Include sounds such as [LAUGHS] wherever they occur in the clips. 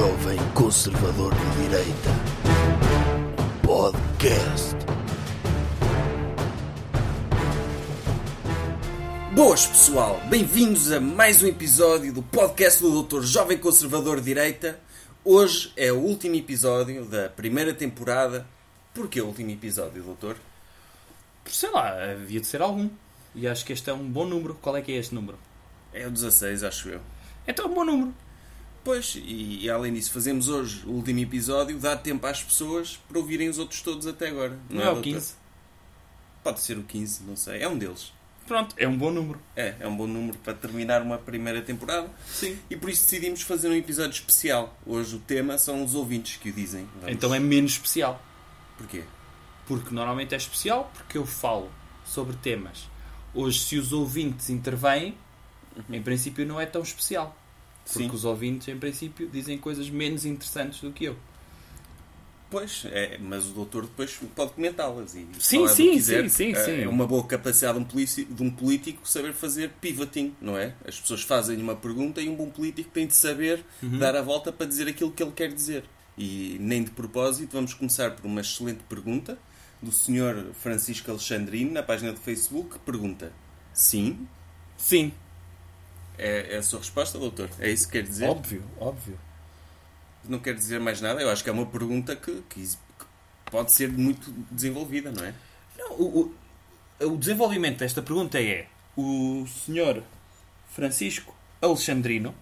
jovem conservador de direita. Podcast. Boas pessoal, bem-vindos a mais um episódio do podcast do Doutor Jovem Conservador de Direita. Hoje é o último episódio da primeira temporada. Porquê o último episódio, doutor? Sei lá, havia de ser algum. E acho que este é um bom número. Qual é que é este número? É o 16, acho eu. Então é um bom número. Pois, e, e além disso, fazemos hoje o último episódio, dá tempo às pessoas para ouvirem os outros todos até agora. Não, é, o doutor? 15. Pode ser o 15, não sei. É um deles. Pronto, é um bom número. É, é um bom número para terminar uma primeira temporada. Sim. E por isso decidimos fazer um episódio especial. Hoje o tema são os ouvintes que o dizem. Vamos- Então é menos especial. Porquê? Porque normalmente é especial porque eu falo sobre temas. Hoje, se os ouvintes intervêm, em princípio não é tão especial. Porque Sim. os ouvintes, em princípio, dizem coisas menos interessantes do que eu. Pois, é, mas o doutor depois pode comentá-las e Sim, sim, quiser. sim, sim, É- sim. É uma boa capacidade de um, políci- de um político saber fazer pivoting, não é? As pessoas fazem uma pergunta e um bom político tem de saber Uhum. dar a volta para dizer aquilo que ele quer dizer. E nem de propósito, vamos começar por uma excelente pergunta do Sr. Francisco Alexandrino, na página do Facebook, que pergunta: Sim? Sim, É, é a sua resposta, doutor? É isso que quer dizer? óbvio, óbvio. Não quer dizer mais nada? Eu acho que é uma pergunta que, que que pode ser muito desenvolvida, não é? Não, o, o, o desenvolvimento desta pergunta é: o senhor Francisco Alexandrino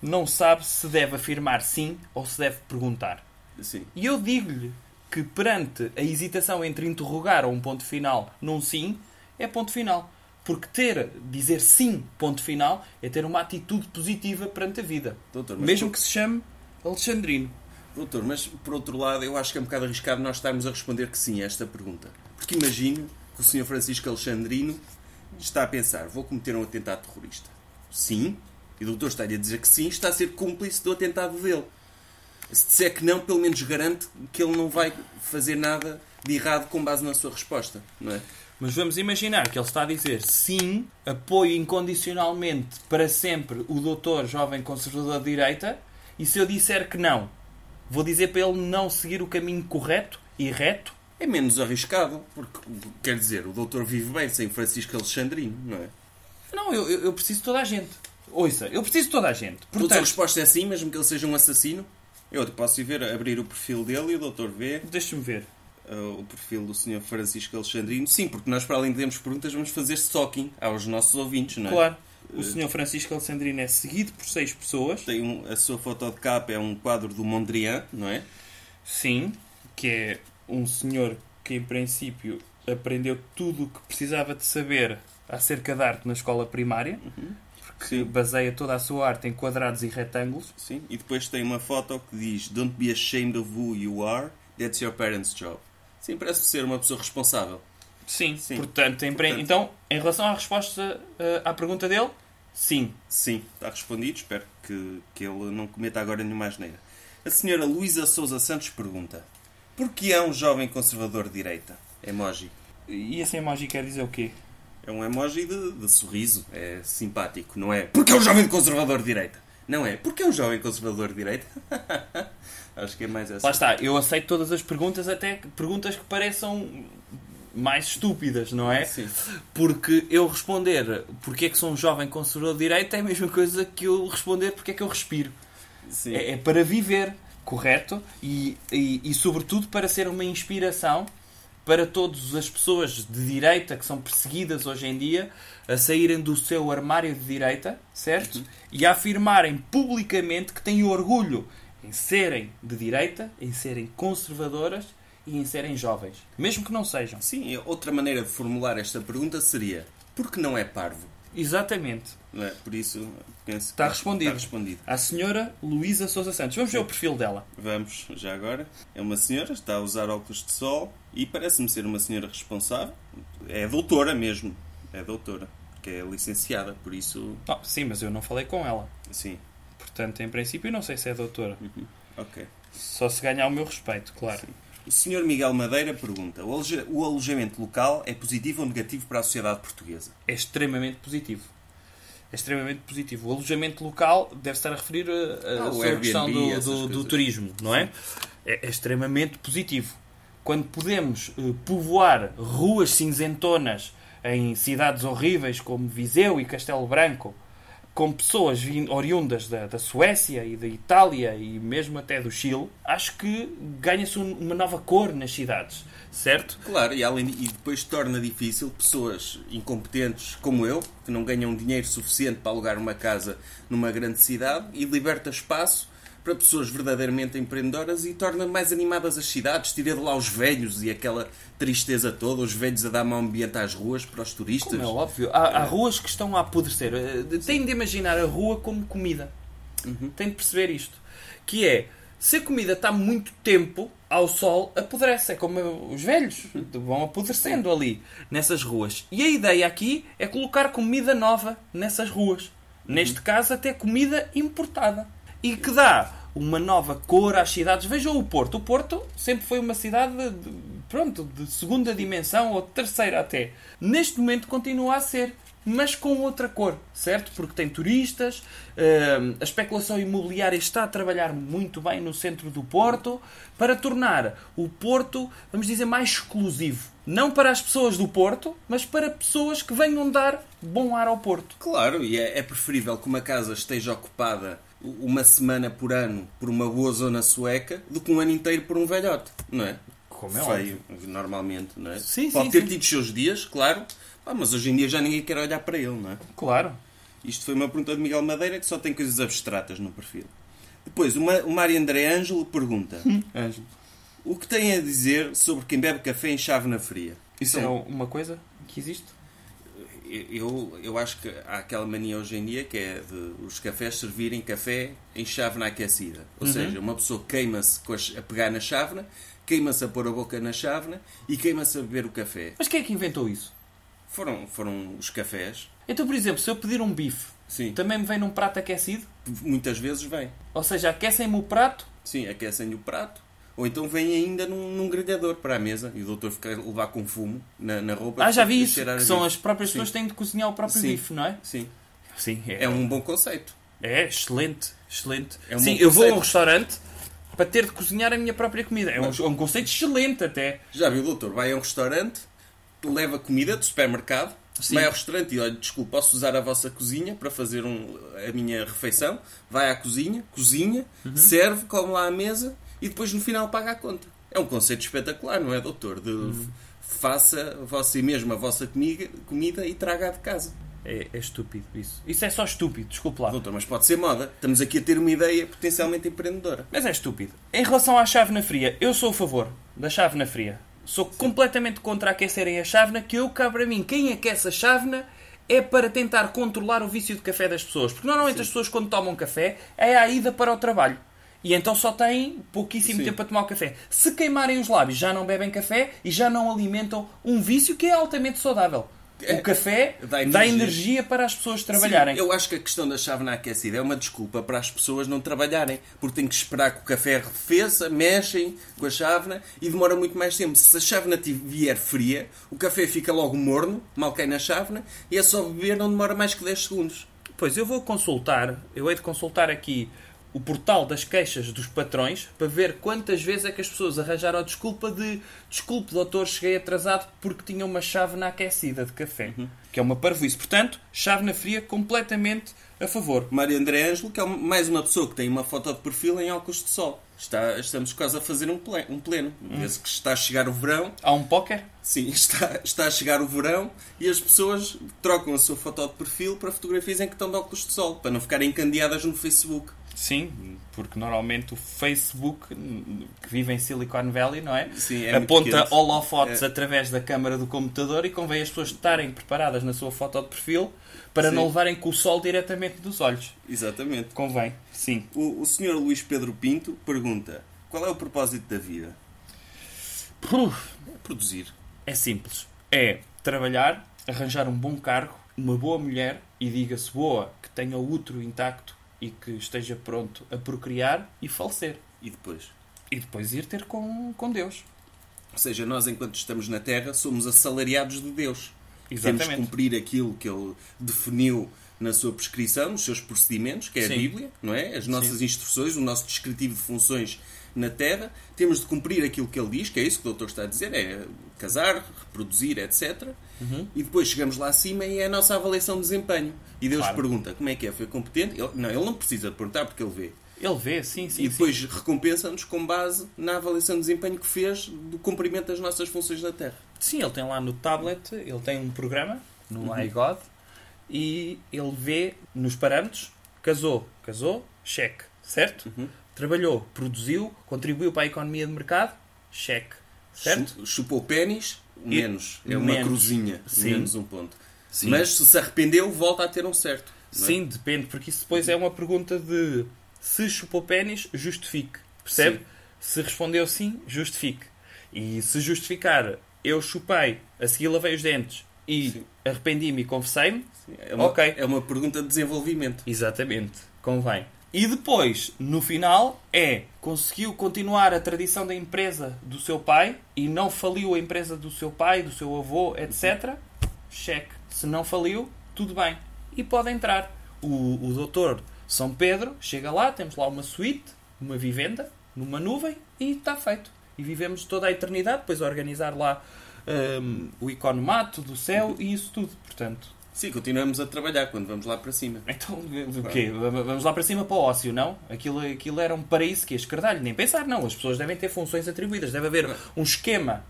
não sabe se deve afirmar sim ou se deve perguntar. Sim. E eu digo-lhe que perante a hesitação entre interrogar ou um ponto final num sim, é ponto final. Porque ter, dizer sim, ponto final, é ter uma atitude positiva perante a vida. Doutor, Mesmo por- que se chame Alexandrino. Doutor, mas por outro lado, eu acho que é um bocado arriscado nós estarmos a responder que sim a esta pergunta. Porque imagino que o Sr. Francisco Alexandrino está a pensar: vou cometer um atentado terrorista. Sim. E o doutor está-lhe a dizer que sim, está a ser cúmplice do atentado dele. Se disser que não, pelo menos garante que ele não vai fazer nada de errado com base na sua resposta, não é? Mas vamos imaginar que ele está a dizer sim, apoio incondicionalmente para sempre o doutor jovem conservador de direita, e se eu disser que não, vou dizer para ele não seguir o caminho correto e reto? É menos arriscado, porque, quer dizer, o doutor vive bem sem Francisco Alexandrino, não é? Não, eu, eu- preciso de toda a gente. Ouça, eu preciso de toda a gente. Portanto, a resposta é sim, mesmo que ele seja um assassino. Eu posso ir ver, abrir o perfil dele e o doutor vê deixa-me ver. Uh, o perfil do Sr. Francisco Alexandrino. Sim, porque nós, para além de termos perguntas, vamos fazer stalking aos nossos ouvintes, não é? Claro, o senhor Francisco Alexandrino é seguido por seis pessoas. Tem um- a sua foto de capa é um quadro do Mondrian, não é? Sim, que é um senhor que em princípio aprendeu tudo o que precisava de saber acerca de arte na escola primária, que Sim. baseia toda a sua arte em quadrados e retângulos. Sim. E depois tem uma foto que diz Don't be ashamed of who you are, that's your parents' job. Sim, parece ser uma pessoa responsável. Sim, Sim. portanto, em, Portanto- então, em relação à resposta eh, à pergunta dele, sim. Sim, está respondido. Espero que, que ele não cometa agora nenhuma asneira. A senhora Luísa Souza Santos pergunta Por que é um jovem conservador de direita? Emoji. E esse emoji quer dizer o quê? É um emoji de, de sorriso. É simpático, não é? Porque é um jovem conservador de direita. Não é? Porque é um jovem conservador de direita. [LAUGHS] Acho que é mais essa. Lá está, eu aceito todas as perguntas, até perguntas que pareçam mais estúpidas, não é? Sim. Porque eu responder porque é que sou um jovem conservador de direita é a mesma coisa que eu responder porque é que eu respiro. Sim. É, é para viver, correto? E, e, e, sobretudo para ser uma inspiração para todas as pessoas de direita que são perseguidas hoje em dia a saírem do seu armário de direita, certo? E a afirmarem publicamente que têm orgulho em serem de direita, em serem conservadoras e em serem jovens. Mesmo que não sejam. Sim, outra maneira de formular esta pergunta seria Por que não é parvo? Exatamente. É? Por isso, penso que Está respondido. Está respondido. À senhora Luísa Sousa Santos. Vamos ver o perfil dela. Vamos, já agora. É uma senhora, está a usar óculos de sol e parece-me ser uma senhora responsável. É doutora mesmo. É doutora. Porque é licenciada, por isso. Ah, sim, mas eu não falei com ela. Sim. Portanto, em princípio, não sei se é doutora. Ok. Só se ganhar o meu respeito, claro. O Sr. Miguel Madeira pergunta: o aloja- o alojamento local é positivo ou negativo para a sociedade portuguesa? É extremamente positivo. É extremamente positivo. O alojamento local deve estar a referir a, a, Ah, questão do, do- do turismo, não é? é? é extremamente positivo. Quando podemos eh, povoar ruas cinzentonas em cidades horríveis como Viseu e Castelo Branco, com pessoas oriundas da, da Suécia e da Itália e mesmo até do Chile, acho que ganha-se um- uma nova cor nas cidades, certo? Claro, e, além, e depois torna difícil pessoas incompetentes como eu, que não ganham dinheiro suficiente para alugar uma casa numa grande cidade, e liberta espaço para pessoas verdadeiramente empreendedoras e torna mais animadas as cidades, tira de lá os velhos e aquela tristeza toda, os velhos a dar mau ambiente às ruas para os turistas. Como é óbvio, há, há ruas que estão a apodrecer. Eh, Tem de imaginar a rua como comida. Tem de perceber isto. Que é, se a comida está muito tempo ao sol, apodrece. É como os velhos. Vão apodrecendo ali, nessas ruas. E a ideia aqui é colocar comida nova nessas ruas. Neste caso, até comida importada. E que dá uma nova cor às cidades. Vejam o Porto. O Porto sempre foi uma cidade de, pronto, de segunda dimensão ou terceira até. Neste momento continua a ser, mas com outra cor, certo? Porque tem turistas, hum, a especulação imobiliária está a trabalhar muito bem no centro do Porto para tornar o Porto, vamos dizer, mais exclusivo. Não para as pessoas do Porto, mas para pessoas que venham dar bom ar ao Porto. Claro, e é, é preferível que uma casa esteja ocupada uma semana por ano por uma boa zona sueca do que um ano inteiro por um velhote, não é? Como é Feio, normalmente, não é? Sim, Pode sim, ter sim. tido os seus dias, claro, pá, mas hoje em dia já ninguém quer olhar para ele, não é? Claro. Isto foi uma pergunta de Miguel Madeira que só tem coisas abstratas no perfil. Depois, o Mário André Ângelo pergunta o que tem a dizer sobre quem bebe café em chávena fria? Isso é Então, uma coisa que existe? Eu, eu acho que há aquela mania hoje em dia que é de os cafés servirem café em chávena aquecida. Ou seja, uma pessoa queima-se a pegar na chávena, queima-se a pôr a boca na chávena e queima-se a beber o café. Mas quem é que inventou isso? Foram, foram os cafés. Então, por exemplo, se eu pedir um bife, Sim. também me vem num prato aquecido? Muitas vezes vem. Ou seja, aquecem-me o prato? Sim, aquecem o prato. Ou então vem ainda num, num grelhador para a mesa e o doutor fica a levar com fumo na, na roupa. Ah, já vi isso. Que são bife. as próprias pessoas que têm de cozinhar o próprio Sim. bife, não é? Sim. Sim, É um bom conceito. É, excelente, excelente. É um Sim, eu vou a um restaurante para ter de cozinhar a minha própria comida. É um, Mas- é um conceito excelente até. Já viu, doutor? Vai a um restaurante, leva comida do supermercado, Sim. vai ao restaurante e olha, desculpe, posso usar a vossa cozinha para fazer um- a minha refeição? Vai à cozinha, cozinha, Uhum. serve, come lá à mesa e depois no final paga a conta. É um conceito espetacular, não é, doutor? De Uhum. faça você mesmo a vossa comiga- comida e traga-a de casa. É, é estúpido isso. Isso é só estúpido, desculpe lá. Doutor, mas pode ser moda. Estamos aqui a ter uma ideia potencialmente empreendedora. Mas é estúpido. Em relação à chávena fria, eu sou a favor da chávena fria. Sou completamente contra aquecerem a chávena, que eu cá para mim, quem aquece a chávena é para tentar controlar o vício de café das pessoas. Porque normalmente as pessoas quando tomam café é a ida para o trabalho. E então só têm pouquíssimo Sim. tempo para tomar o café. Se queimarem os lábios, já não bebem café e já não alimentam um vício que é altamente saudável. É, o café dá dá energia. energia, para as pessoas trabalharem. Sim, eu acho que a questão da chávena aquecida é uma desculpa para as pessoas não trabalharem, porque têm que esperar que o café arrefeça, mexem com a chávena e demora muito mais tempo. Se a chávena vier fria, o café fica logo morno, mal cai na chávena, e é só beber, não demora mais que 10 segundos. Pois, eu vou consultar, eu hei de consultar aqui o portal das queixas dos patrões para ver quantas vezes é que as pessoas arranjaram a desculpa de desculpe, doutor, cheguei atrasado porque tinha uma chávena aquecida de café. Que é uma parvoíce. Portanto, chávena fria completamente a favor. Mário André Ângelo, que é mais uma pessoa que tem uma foto de perfil em óculos de sol. Está, estamos quase a fazer um pleno. Um pleno. Vê-se que está a chegar o verão Há um póquer? Sim, [LAUGHS] está, está a chegar o verão e as pessoas trocam a sua foto de perfil para fotografias em que estão de óculos de sol, para não ficarem encandeadas no Facebook. Sim, porque normalmente o Facebook, que vive em Silicon Valley, não é? Sim, é Aponta holofotes É. através da câmara do computador e convém as pessoas estarem preparadas na sua foto de perfil para Sim. não levarem com o sol diretamente dos olhos. Exatamente. Convém, sim. O, o senhor Luís Pedro Pinto pergunta: qual é o propósito da vida? É produzir. É simples. É trabalhar, arranjar um bom cargo, uma boa mulher e diga-se boa, que tenha o útero intacto e que esteja pronto a procriar e falecer. E depois? E depois ir ter com, com Deus. Ou seja, nós, enquanto estamos na Terra, somos assalariados de Deus. Temos Exatamente. que cumprir aquilo que Ele definiu na sua prescrição, nos seus procedimentos, que é Sim. a Bíblia, não é? As nossas instruções, o nosso descritivo de funções na Terra. Temos de cumprir aquilo que ele diz, que é isso que o doutor está a dizer, é casar, reproduzir, etc. Uhum. E depois chegamos lá acima e é a nossa avaliação de desempenho. E Deus Claro. pergunta como é que é, foi competente? Ele, não, ele não precisa perguntar porque ele vê. Ele vê, sim, sim. e sim. depois recompensa-nos com base na avaliação de desempenho que fez do cumprimento das nossas funções na Terra. Sim, ele tem lá no tablet, ele tem um programa no Uhum. iGod e ele vê nos parâmetros, casou, casou, cheque, certo? Uhum. Trabalhou, produziu, contribuiu para a economia de mercado, cheque, certo? Chu- Chupou pênis, E- menos. É uma menos. cruzinha, Sim. menos um ponto. Sim. Mas se se arrependeu, volta a ter um certo. é? Sim, depende, porque isso depois é uma pergunta de se chupou pênis, justifique. Percebe? Sim. Se respondeu sim, justifique. E se justificar, eu chupei, a seguir lavei os dentes e arrependi-me e confessei-me, É uma, Ok. é uma pergunta de desenvolvimento. Exatamente, convém. E depois, no final, é conseguiu continuar a tradição da empresa do seu pai e não faliu a empresa do seu pai, do seu avô, etc. Cheque. Se não faliu, tudo bem. E pode entrar. O, o doutor São Pedro chega lá, temos lá uma suíte, uma vivenda, numa nuvem e está feito. E vivemos toda a eternidade, depois organizar lá hum, o economato do céu e isso tudo. Portanto, Sim, continuamos a trabalhar quando vamos lá para cima. então, o quê? Vamos lá para cima para o ócio, não? Aquilo, aquilo era um paraíso que é escardalho. Nem pensar, não. As pessoas devem ter funções atribuídas. Deve haver um esquema,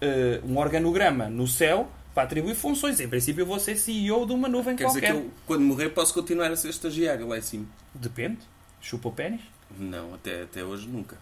eh, um organograma no céu para atribuir funções. Em princípio, eu vou ser CEO de uma nuvem Quer dizer qualquer. que eu, quando morrer, posso continuar a ser estagiário lá em cima? Depende. Chupa o pênis. Não, até, até hoje nunca.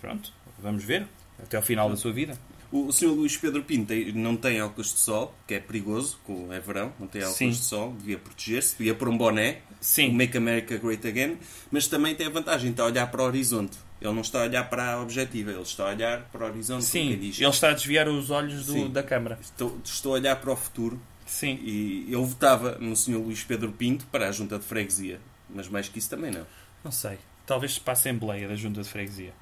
Pronto. Vamos ver. Até ao final da sua vida. O, o Sr. Luís Pedro Pinto tem- não tem óculos de sol, que é perigoso, com é verão, não tem óculos Sim. de sol, devia proteger-se, devia pôr um boné, Sim. Make America Great Again, mas também tem a vantagem de olhar para o horizonte. Ele não está a olhar para a objetiva, ele está a olhar para o horizonte. Sim. diz, Ele está a desviar os olhos do- da câmara. estou, estou a olhar para o futuro Sim. e eu votava no Sr. Luís Pedro Pinto para a Junta de Freguesia, mas mais que isso também não. Não sei. Talvez para a Assembleia da Junta de Freguesia.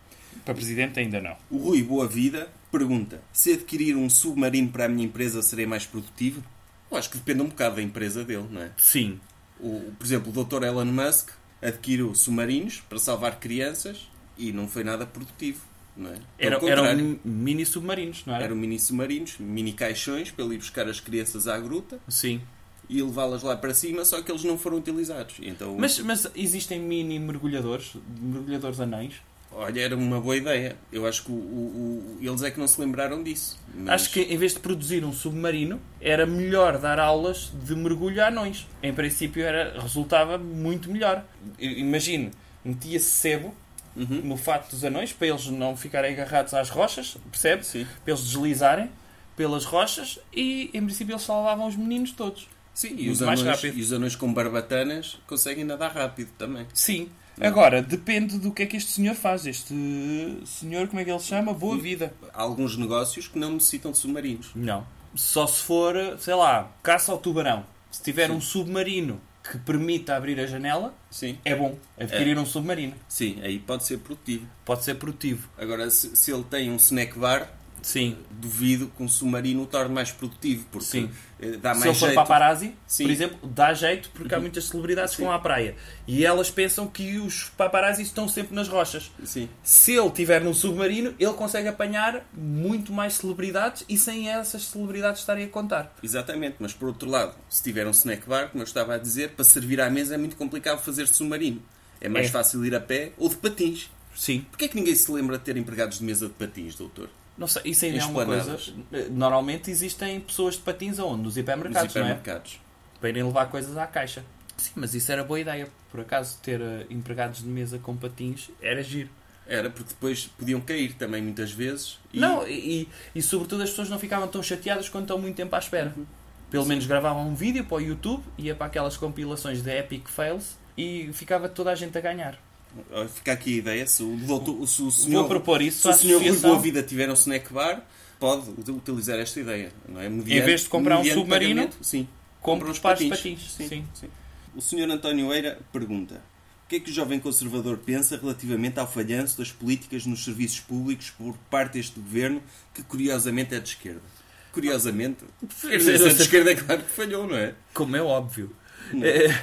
Para Presidente ainda não. O Rui Boa Vida pergunta: se adquirir um submarino para a minha empresa serei mais produtivo? Eu acho que depende um bocado da empresa dele, não é? Sim. O, por exemplo, o Dr. Elon Musk adquiriu submarinos para salvar crianças e não foi nada produtivo, não é? Era, eram mini submarinos, não era? eram mini submarinos, mini caixões para ele ir buscar as crianças à gruta Sim. e levá-las lá para cima, só que eles não foram utilizados. Então, Mas, mas existem mini mergulhadores, mergulhadores anões? Olha, era uma boa ideia. Eu acho que o- o- o- eles é que não se lembraram disso. Mas- Acho que em vez de produzir um submarino, era melhor dar aulas de mergulho a anões. Em princípio era, resultava muito melhor. Imagine, metia-se sebo Uhum. no fato dos anões para eles não ficarem agarrados às rochas, percebe? Sim. Para eles deslizarem pelas rochas e em princípio eles salvavam os meninos todos. Sim, e os, anões, e os anões com barbatanas conseguem nadar rápido também. Sim. Agora, depende do que é que este senhor faz. Este senhor, como é que ele se chama? Boa vida. Há alguns negócios que não necessitam de submarinos. Não. Só se for, sei lá, caça ao tubarão. Se tiver um submarino que permita abrir a janela, Sim, é bom adquirir um submarino. sim, aí pode ser produtivo. Pode ser produtivo. Agora, se, se ele tem um snack bar, Sim. duvido que um submarino o torne mais produtivo, porque Sim. eh, dá Se mais ele for jeito. paparazzi, Sim. por exemplo, dá jeito porque há muitas celebridades que vão à praia. E elas pensam que os paparazzi estão sempre nas rochas. Sim, Se ele estiver num submarino, ele consegue apanhar muito mais celebridades e sem essas celebridades estarem a contar. exatamente. Mas por outro lado, se tiver um snack bar, como eu estava a dizer, para servir à mesa é muito complicado fazer submarino. É mais É. fácil ir a pé ou de patins. Sim. Porquê é que ninguém se lembra de ter empregados de mesa de patins, doutor? Não sei, isso ainda Em é uma coisa. Normalmente existem pessoas de patins aonde? Nos Nos hipermercados, não é? hipermercados. Para irem levar coisas à caixa. Sim, mas isso era boa ideia. Por acaso, ter eh, empregados de mesa com patins era giro. Era porque depois podiam cair também muitas vezes. E- Não, e, e, e sobretudo as pessoas não ficavam tão chateadas quando estão muito tempo à espera. Pelo menos gravavam um vídeo para o YouTube, ia para aquelas compilações de Epic Fails e ficava toda a gente a ganhar. Fica aqui a ideia, se o, doutor, se o senhor, Vou propor isso se o senhor Rui. Boa Vida tiver um snack bar, pode utilizar esta ideia. Não é? Mediante- Em vez de comprar um submarino, sim. Compre uns pares de patins. Sim. Sim. O senhor António Eira pergunta o que é que o jovem conservador pensa relativamente ao falhanço das políticas nos serviços públicos por parte deste governo, que curiosamente é de esquerda. Curiosamente, se é de esquerda é claro que falhou, não é? Como é óbvio. Eh,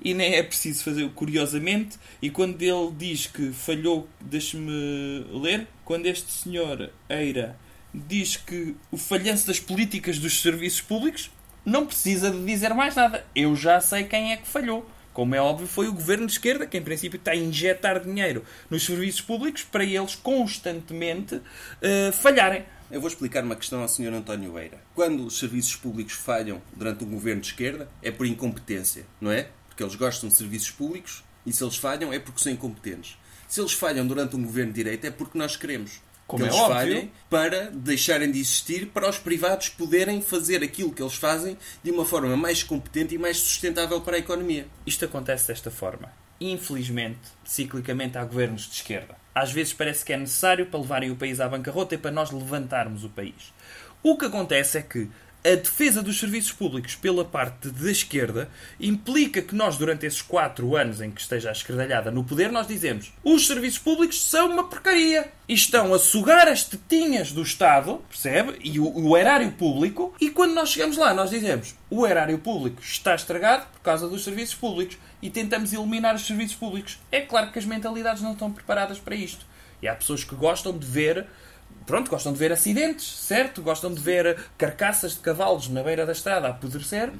e nem é preciso fazer curiosamente. E quando ele diz que falhou, deixe-me ler, quando este senhor Eira diz que o falhanço das políticas dos serviços públicos não precisa de dizer mais nada. Eu já sei quem é que falhou. Como é óbvio, foi o governo de esquerda que, em princípio, está a injetar dinheiro nos serviços públicos para eles constantemente uh, falharem. Eu vou explicar uma questão ao Sr. António Eira. Quando os serviços públicos falham durante um governo de esquerda, é por incompetência, não é? Porque eles gostam de serviços públicos e se eles falham é porque são incompetentes. Se eles falham durante um governo de direita é porque nós queremos. Como que é eles óbvio. falhem para deixarem de existir para os privados poderem fazer aquilo que eles fazem de uma forma mais competente e mais sustentável para a economia. Isto acontece desta forma. Infelizmente, ciclicamente, há governos de esquerda. Às vezes parece que é necessário para levarem o país à bancarrota e para nós levantarmos o país. O que acontece é que a defesa dos serviços públicos pela parte da esquerda implica que nós, durante esses quatro anos em que esteja a esquerdalhada no poder, nós dizemos os serviços públicos são uma porcaria e estão a sugar as tetinhas do Estado, percebe? E o, o erário público. E quando nós chegamos lá, nós dizemos o erário público está estragado por causa dos serviços públicos e tentamos eliminar os serviços públicos. É claro que as mentalidades não estão preparadas para isto. E há pessoas que gostam de ver pronto, gostam de ver acidentes, certo? Gostam de ver carcaças de cavalos na beira da estrada a apodrecer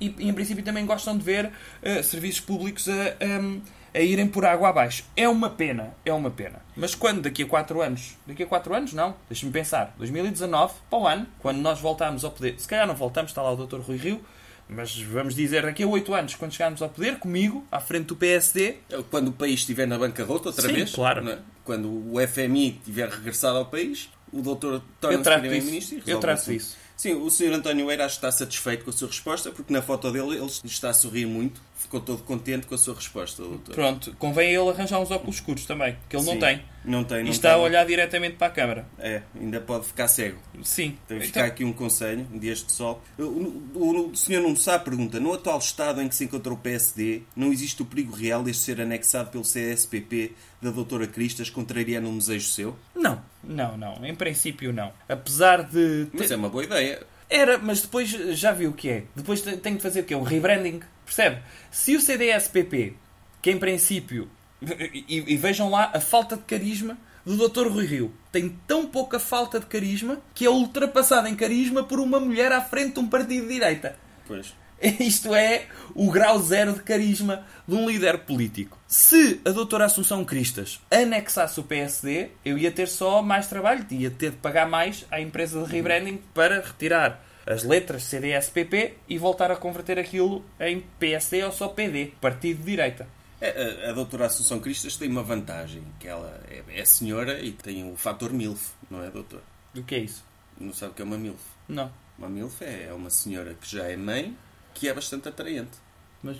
e, em princípio, também gostam de ver uh, serviços públicos a, um, a irem por água abaixo. É uma pena, é uma pena. Mas quando, daqui a 4 anos, daqui a 4 anos, não, deixa-me pensar, 2019, para o ano, quando nós voltarmos ao poder, se calhar não voltamos, está lá o Dr. Rui Rio, mas vamos dizer daqui a 8 anos, quando chegarmos ao poder, comigo, à frente do PSD. Quando o país estiver na bancarrota outra Sim, vez, claro. não é? quando o FMI tiver regressado ao país, o doutor torna-se primeiro-ministro e isso. Eu resolve trato o assunto. isso. Sim, o Sr. António Eira está satisfeito com a sua resposta, porque na foto dele ele está a sorrir muito, ficou todo contente com a sua resposta, doutor. Pronto, convém ele arranjar uns óculos escuros também, que ele não Sim. tem. Não tem, não E está a tem. olhar diretamente para a câmara. É, ainda pode ficar cego. Sim. Tem que Então- ficar aqui um conselho, em dias de sol. O, o- o senhor não sabe, pergunta, no atual estado em que se encontra o PSD, não existe o perigo real deste ser anexado pelo CSPP da doutora Cristas, contrariando um desejo seu? Não, não, não. Em princípio, não. Apesar de. Mas é uma boa ideia. Era, mas depois já viu o que é. Depois te- tem que fazer o quê? Um rebranding. Percebe? Se o CDS-PP, que em princípio. E, e vejam lá a falta de carisma do Dr. Rui Rio. Tem tão pouca falta de carisma que é ultrapassado em carisma por uma mulher à frente de um partido de direita. Pois. [LAUGHS] Isto é o grau zero de carisma de um líder político. Se a doutora Assunção Cristas anexasse o PSD, eu ia ter só mais trabalho, ia ter de pagar mais à empresa de rebranding para retirar as letras CDS-PP e voltar a converter aquilo em PSD ou só PD, partido de direita. É, A, a doutora Assunção Cristas tem uma vantagem, que ela é, é senhora e tem o fator MILF, não é, doutor? O que é isso? Não sabe o que é uma MILF? Não. Uma MILF é uma senhora que já é mãe, que é bastante atraente. Mas,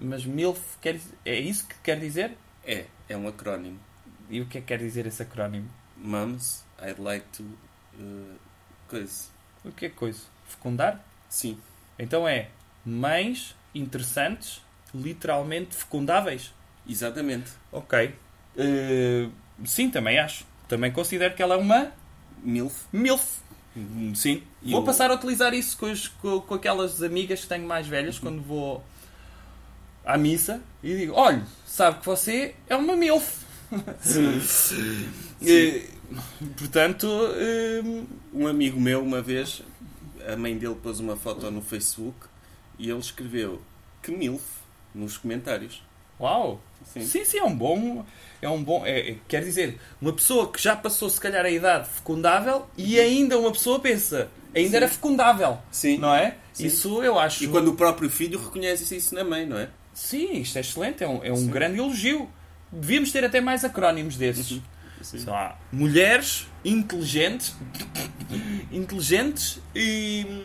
mas MILF quer, é isso que quer dizer? É, é um acrónimo. E o que é que quer dizer esse acrónimo? Mums, I'd like to... uh, coisa. O que é coisa? Fecundar? Sim. Então é mães interessantes, literalmente fecundáveis. Exatamente. Ok. Eh, sim, também acho. Também considero que ela é uma MILF. MILF. Sim. Vou o- passar a utilizar isso com, as- com- com aquelas amigas que tenho mais velhas quando vou à missa e digo: olha, sabe que você é uma MILF. [LAUGHS] [LAUGHS] Eh, portanto, eh, Um amigo meu, uma vez, a mãe dele pôs uma foto no Facebook e ele escreveu que MILF nos comentários. Uau! Sim. Sim, sim, é um bom. É um bom. É, é- quer dizer, uma pessoa que já passou, se calhar, a idade fecundável e ainda uma pessoa pensa, ainda Sim. era fecundável. Sim. Não é? Sim. Isso eu acho. E quando o próprio filho reconhece isso na mãe, não é? Sim, isto é excelente, é um, é um grande elogio. Devíamos ter até mais acrónimos desses. Sim. Sei lá, mulheres inteligentes, [LAUGHS] inteligentes e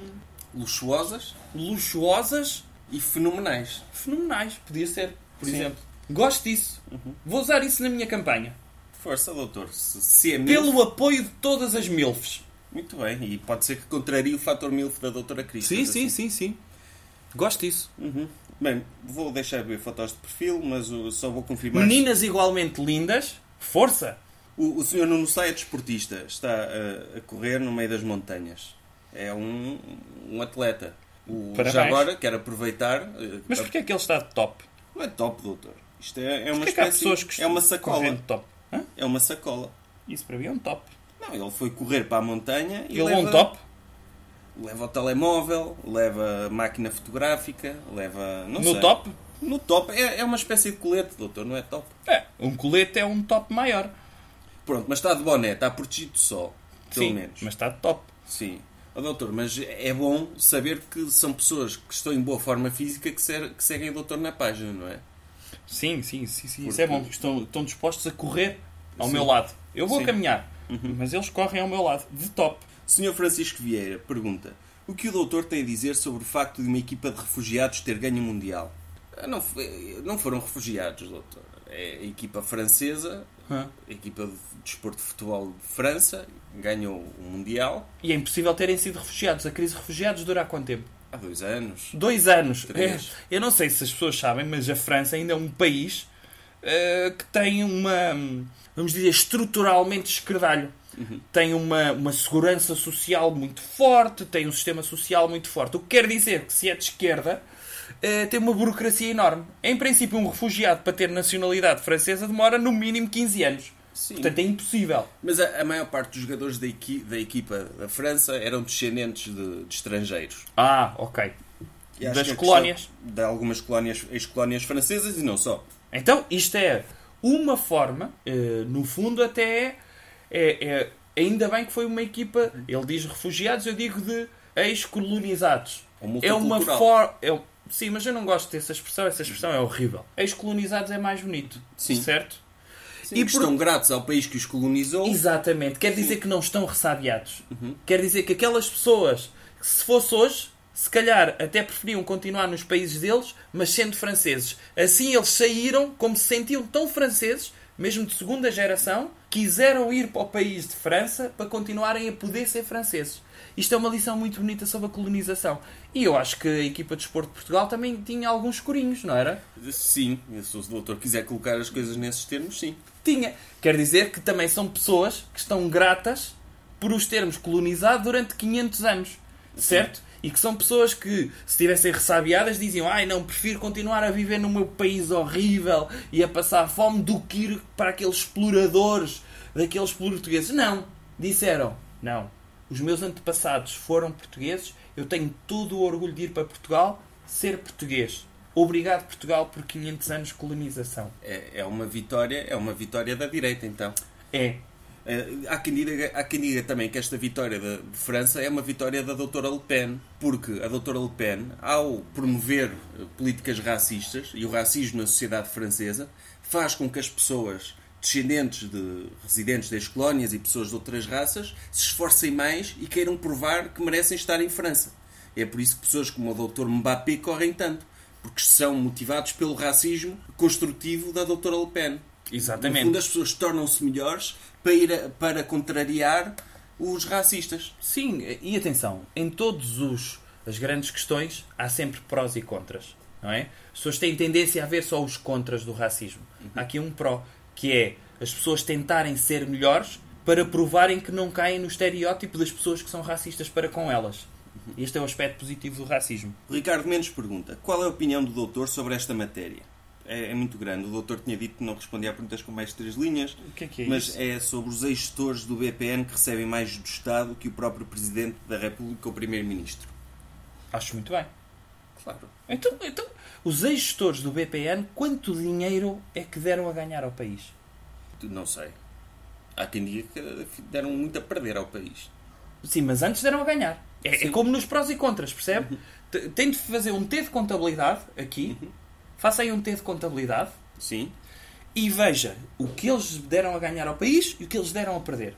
Luxuosas luxuosas e fenomenais. fenomenais. Podia ser, por Sim. exemplo. Gosto disso. Vou usar isso na minha campanha. Força, doutor. Se, se é MILF, Pelo apoio de todas as MILFs. muito bem. E pode ser que contrarie o fator MILF da doutora Cristas. assim. sim, sim. Gosto disso. Uhum. Bem, vou deixar ver fotos de perfil, mas só vou confirmar. Meninas igualmente lindas. Força! O, o senhor Nuno Saia é desportista, está a, a correr no meio das montanhas. É um, um atleta. O, Parabéns. já agora, quero aproveitar. eh, Mas porquê é que ele está de top? Não é top, doutor. Isto é, é uma Porquê espécie. que é uma sacola. top? Hã? É uma sacola. Isso para mim é um top. Não, ele foi correr para a montanha e Ele leva, é um top? leva o telemóvel, leva a máquina fotográfica, leva. Não No sei. top? No top. É, é uma espécie de colete, doutor, não é top. É, um colete é um top maior. Pronto, mas está de boné, está protegido de sol. Pelo Sim, menos. mas está de top. Sim. Ó, doutor, mas é bom saber que são pessoas que estão em boa forma física que, ser- que seguem o doutor na página, não é? Sim, sim, sim, sim. Isso Porque- é bom. Estão, estão dispostos a correr ao Sim. meu lado. Eu vou Sim. caminhar, Uhum. mas eles correm ao meu lado, de top. Senhor Francisco Vieira pergunta: O que o doutor tem a dizer sobre o facto de uma equipa de refugiados ter ganho Mundial? Ah, Não, não foram refugiados, doutor. É a equipa francesa, A equipa de desporto de futebol de França, ganhou o Mundial E é impossível terem sido refugiados. A crise de refugiados dura há quanto tempo? há dois anos. Dois anos. Três. É, eu não sei se as pessoas sabem, mas a França ainda é um país eh, que tem uma, vamos dizer, estruturalmente esquerdalho. Tem uma, uma segurança social muito forte, tem um sistema social muito forte. O que quer dizer que se é de esquerda, eh, tem uma burocracia enorme. Em princípio, um refugiado para ter nacionalidade francesa demora no mínimo 15 anos. Sim. Portanto, é impossível. Mas a, a maior parte dos jogadores da, equi- da equipa da França eram descendentes de, de estrangeiros. Ah, ok. Das a colónias. De algumas colónias, ex-colónias francesas e não só. Então, isto é uma forma, eh, no fundo, até é, é- é- Ainda bem que foi uma equipa, ele diz refugiados, eu digo de ex-colonizados. É uma forma. Sim, mas eu não gosto dessa expressão, essa expressão é horrível. Ex-colonizados é mais bonito. Sim. Certo? Sim, E por- estão gratos ao país que os colonizou. Exatamente. Quer dizer que não estão ressabiados. Quer dizer que aquelas pessoas, que se fosse hoje, se calhar até preferiam continuar nos países deles, mas sendo franceses. Assim eles saíram, como se sentiam tão franceses, mesmo de segunda geração, quiseram ir para o país de França para continuarem a poder ser franceses. Isto é uma lição muito bonita sobre a colonização. E eu acho que a equipa de desporto de Portugal também tinha alguns escurinhos, não era? Sim, se o doutor quiser colocar as coisas nesses termos, sim. Tinha. Quer dizer que também são pessoas que estão gratas por os termos colonizado durante 500 anos. Certo? E que são pessoas que, se estivessem ressabiadas, diziam: Ai, não, prefiro continuar a viver no meu país horrível e a passar fome do que ir para aqueles exploradores daqueles portugueses. Não. Disseram: Não. Os meus antepassados foram portugueses, eu tenho todo o orgulho de ir para Portugal ser português. Obrigado, Portugal, por 500 anos de colonização. É, é uma vitória, é uma vitória da direita, então. É. Eh, Há quem, diga, há quem diga também que esta vitória de, de França é uma vitória da doutora Le Pen, porque a doutora Le Pen, ao promover eh, políticas racistas e o racismo na sociedade francesa, faz com que as pessoas descendentes de residentes das colónias e pessoas de outras raças se esforcem mais e queiram provar que merecem estar em França. É por isso que pessoas como o doutor Mbappé correm tanto, porque são motivados pelo racismo construtivo da doutora Le Pen. Exatamente. No fundo, as pessoas tornam-se melhores para, ir a- para contrariar os racistas. Sim, e atenção, em todas os, as grandes questões há sempre prós e contras, não é? As pessoas têm tendência a ver só os contras do racismo. Há aqui um pró, que é as pessoas tentarem ser melhores para provarem que não caem no estereótipo das pessoas que são racistas para com elas. Este é o aspecto positivo do racismo. Ricardo Mendes pergunta: qual é a opinião do doutor sobre esta matéria? É, é muito grande. O doutor tinha dito que não respondia a perguntas com mais de três linhas, O que é que é mas isso? é sobre os ex-gestores do BPN que recebem mais do Estado que o próprio Presidente da República ou Primeiro-Ministro. Acho muito bem. Claro. Então, então os ex-gestores do BPN, quanto dinheiro é que deram a ganhar ao país? Não sei. Há quem diga que deram muito a perder ao país. Sim, mas antes deram a ganhar. É, é como nos prós e contras, percebe? T- Tem de fazer um T de contabilidade aqui. Faça aí um T de contabilidade Sim. e veja o que eles deram a ganhar ao país e o que eles deram a perder.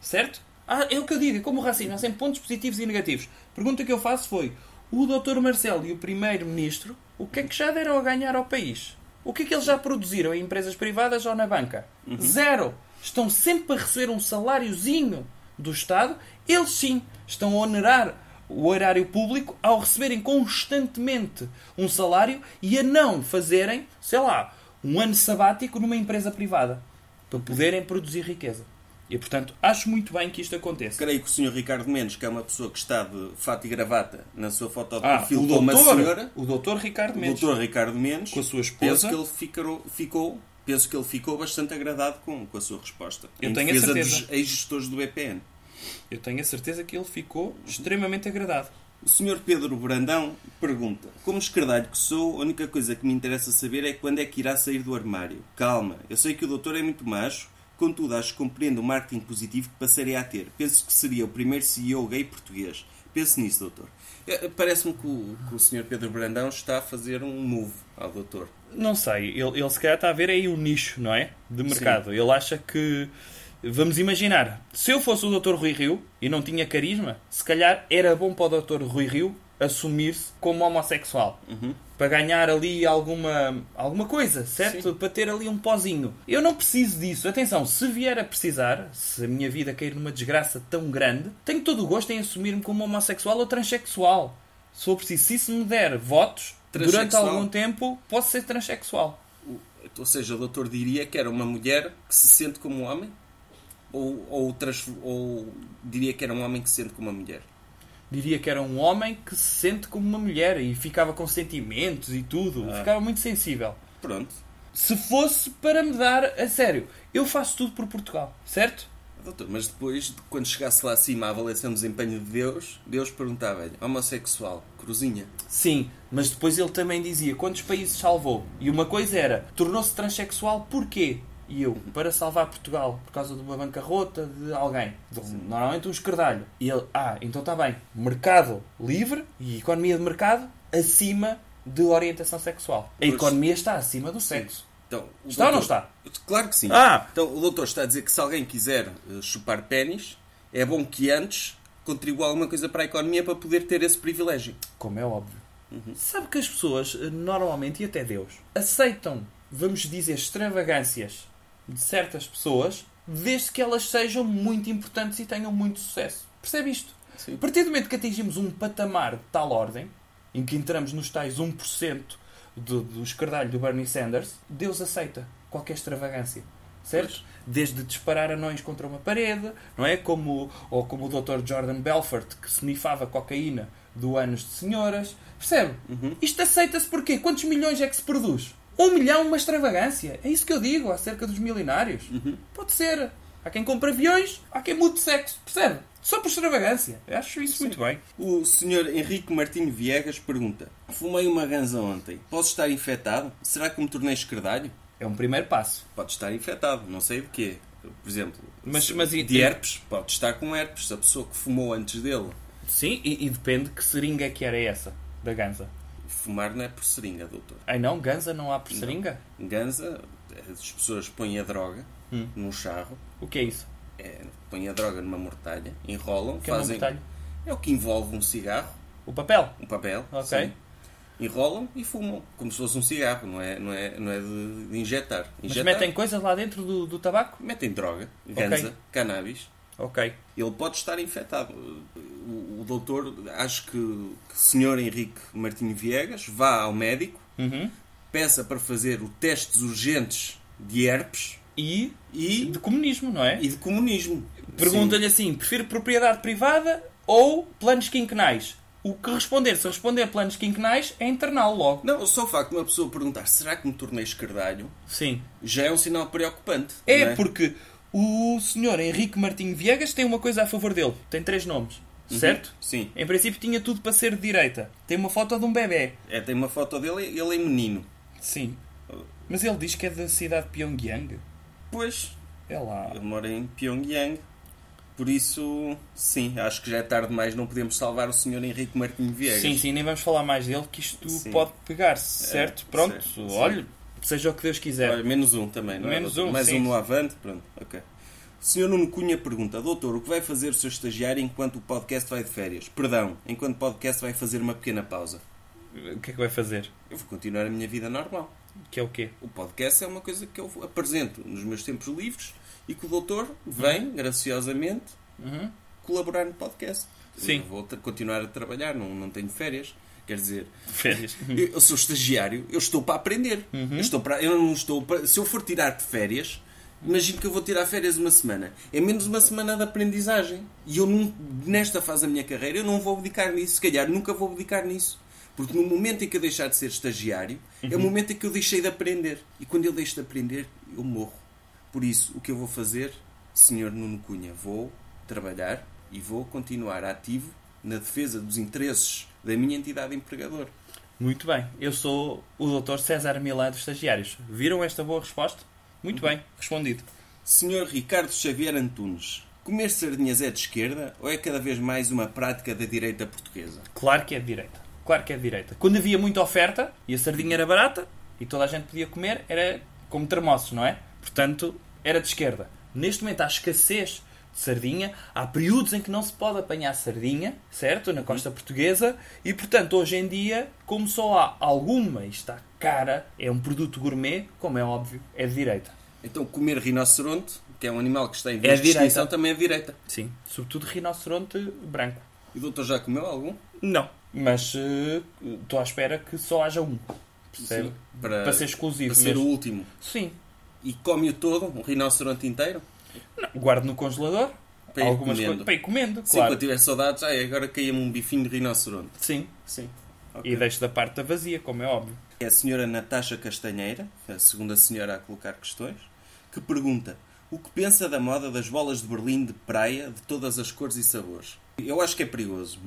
Certo? Ah, é o que eu digo, é como o racismo, há sempre pontos positivos e negativos. A pergunta que eu faço foi: o Dr. Marcelo e o Primeiro-Ministro, o que é que já deram a ganhar ao país? O que é que eles já produziram em empresas privadas ou na banca? Zero! Estão sempre a receber um saláriozinho do Estado. Eles sim estão a onerar o horário público ao receberem constantemente um salário e a não fazerem, sei lá, um ano sabático numa empresa privada para poderem produzir riqueza. E, portanto, acho muito bem que isto aconteça. Creio que o Sr. Ricardo Mendes, que é uma pessoa que está de fato e gravata na sua foto de Ah, perfil o com uma doutor, senhora, o doutor Ricardo o Mendes, doutor Ricardo Mendes, com a sua penso esposa. que ele ficou, ficou, penso que ele ficou bastante agradado com, com a sua resposta. Eu em tenho a certeza. dos ex-gestores do BPN. Eu tenho a certeza que ele ficou extremamente agradado. O Sr. Pedro Brandão pergunta: Como escardalho que sou, a única coisa que me interessa saber é quando é que irá sair do armário. Calma, eu sei que o doutor é muito macho, contudo acho que compreendo o marketing positivo que passaria a ter. Penso que seria o primeiro CEO gay português. Pense nisso, doutor. Eh, Parece-me que o, que o Sr. Pedro Brandão está a fazer um move ao doutor. Não sei, ele, ele se calhar está a ver aí o nicho, não é? De mercado. Ele acha que. Vamos imaginar, se eu fosse o Dr. Rui Rio e não tinha carisma, se calhar era bom para o Dr. Rui Rio assumir-se como homossexual. Para ganhar ali alguma, alguma coisa, certo? Para ter ali um pozinho. Eu não preciso disso. Atenção, se vier a precisar, se a minha vida cair numa desgraça tão grande, tenho todo o gosto em assumir-me como homossexual ou transexual. Se for preciso, se isso me der votos, durante algum tempo, posso ser transexual. Ou seja, o doutor diria que era uma mulher que se sente como um homem? Ou, ou, trans- ou diria que era um homem que se sente como uma mulher? Diria que era um homem que se sente como uma mulher e ficava com sentimentos e tudo. Ah. Ficava muito sensível. Pronto. Se fosse para me dar a sério, eu faço tudo por Portugal, certo? Doutor, mas depois, quando chegasse lá acima a avaliação de desempenho de Deus, Deus perguntava-lhe, homossexual, cruzinha. Sim, mas depois ele também dizia quantos países salvou. E uma coisa era, tornou-se transexual porquê? E eu, para salvar Portugal, por causa de uma bancarrota de alguém. Normalmente um escardalho. E ele, ah, então está bem. Mercado livre e economia de mercado acima de orientação sexual. A Pois. economia está acima do sexo. Então, Está ou não doutor- está? Claro que sim. Ah! Então, o doutor está a dizer que se alguém quiser eh, chupar pênis, é bom que antes contribua alguma coisa para a economia para poder ter esse privilégio. Como é óbvio. Sabe que as pessoas, eh, normalmente, e até Deus, aceitam, vamos dizer, extravagâncias de certas pessoas, desde que elas sejam muito importantes e tenham muito sucesso. Percebe isto? Sim. A partir do momento que atingimos um patamar de tal ordem, em que entramos nos tais 1% do, do escardalho do Bernie Sanders, Deus aceita qualquer extravagância. Certo? Desde disparar anões contra uma parede, não é? Como, ou como o Dr. Jordan Belfort, que snifava cocaína do anos de senhoras. Percebe? Isto aceita-se porquê? Quantos milhões é que se produz? Um milhão, uma extravagância. É isso que eu digo acerca dos milionários. Pode ser. Há quem compra aviões, há quem mude de sexo. Percebe? Só por extravagância. Eu acho isso muito bem. O senhor Henrique Martinho Viegas pergunta: Fumei uma ganza ontem. Posso estar infectado? Será que me tornei escardalho? É um primeiro passo. Pode estar infectado, não sei de quê. Por exemplo, Mas- mas e- de herpes, pode estar com herpes. A pessoa que fumou antes dele Sim, e, e depende que seringa é que era essa da ganza. Fumar, não é por seringa, doutor. Ai não, ganza não há por seringa? Ganza, as pessoas põem a droga Hum. num charro, O que é isso? é, põem a droga numa mortalha, enrolam, que é fazem. mortalha? É o que envolve um cigarro, O papel? um papel, Ok. sim. enrolam e fumam, como se fosse um cigarro, não é, não é, não é de, de injetar. Mas injetar metem coisas lá dentro do, do tabaco? metem droga, ganza, Ok. cannabis. Ok. Ele pode estar infectado. O, o doutor, acho que, o senhor Henrique Martinho Viegas vá ao médico, Uhum. peça para fazer o testes urgentes de herpes E e, de comunismo, não é? e de comunismo. Pergunta-lhe assim: prefiro propriedade privada ou planos quinquenais? O que responder, se responder planos quinquenais, é interná-lo logo. Não, só o facto de uma pessoa perguntar será que me tornei escardalho Sim. já é um sinal preocupante. É, não porque o senhor Henrique Martinho Viegas tem uma coisa a favor dele. Tem três nomes. Certo? Sim. Em princípio tinha tudo para ser de direita. Tem uma foto de um bebê. É, tem uma foto dele, ele é menino. Sim. Mas ele diz que é da cidade de Pyongyang. Pois, É lá. ele mora em Pyongyang. Por isso, sim, acho que já é tarde demais, não podemos salvar o senhor Henrique Martinho Viegas. Sim, sim, nem vamos falar mais dele, que isto Sim. pode pegar-se, certo? É, Pronto, certo, sim. Seja o que Deus quiser. Olha, menos um também, não é? Menos um, Mais sim. um no avante, pronto, ok. O senhor Nuno Cunha pergunta, doutor, o que vai fazer o seu estagiário enquanto o podcast vai de férias? Perdão, enquanto o podcast vai fazer uma pequena pausa. O que é que vai fazer? Eu vou continuar a minha vida normal. Que é o quê? O podcast é uma coisa que eu apresento nos meus tempos livres e que o doutor vem, graciosamente, Uhum. colaborar no podcast. Sim. Eu vou continuar a trabalhar, não, não tenho férias. Quer dizer, Férias. eu, sou estagiário, eu estou para aprender. Uhum. Eu, estou para, eu não estou para, se eu for tirar de férias, Imagino que eu vou tirar férias uma semana. É menos uma semana de aprendizagem. E eu, não, nesta fase da minha carreira, eu não vou abdicar nisso. Se calhar nunca vou abdicar nisso. Porque no momento em que eu deixar de ser estagiário, é o momento em que eu deixei de aprender. E quando eu deixo de aprender, eu morro. Por isso, o que eu vou fazer, Sr. Nuno Cunha, vou trabalhar e vou continuar ativo na defesa dos interesses da minha entidade empregadora. Muito bem. Eu sou o Dr. César Milã dos Estagiários. Viram esta boa resposta? Muito bem, respondido. Sr. Ricardo Xavier Antunes, comer sardinhas é de esquerda ou é cada vez mais uma prática da direita portuguesa? Claro que é de direita. Claro que é de direita. Quando havia muita oferta e a sardinha era barata e toda a gente podia comer, era como termossos, não é? Portanto, era de esquerda. Neste momento há escassez de sardinha, há períodos em que não se pode apanhar sardinha, certo? Na costa portuguesa, e portanto, hoje em dia, como só há alguma e está cara, é um produto gourmet, como é óbvio, é de direita. Então, comer rinoceronte, que é um animal que está em É vias de direita. extinção, também é de direita. Sim. Sobretudo rinoceronte branco. E o doutor já comeu algum? Não. Mas eh, estou à espera que só haja um. Percebe? Sim. Para, Para ser exclusivo. para ser o mesmo. último. Sim. E come-o todo, um rinoceronte inteiro? Não, Guardo no congelador. Para ir algumas comendo. Para ir comendo, Sim, claro. quando tiver saudades, ai, agora caía-me um bifinho de rinoceronte. Sim. Sim. E deixo da parte da vazia, como é óbvio. É a senhora Natasha Castanheira, a segunda senhora a colocar questões, que pergunta o que pensa da moda das bolas de Berlim de praia de todas as cores e sabores. Eu acho que é perigoso.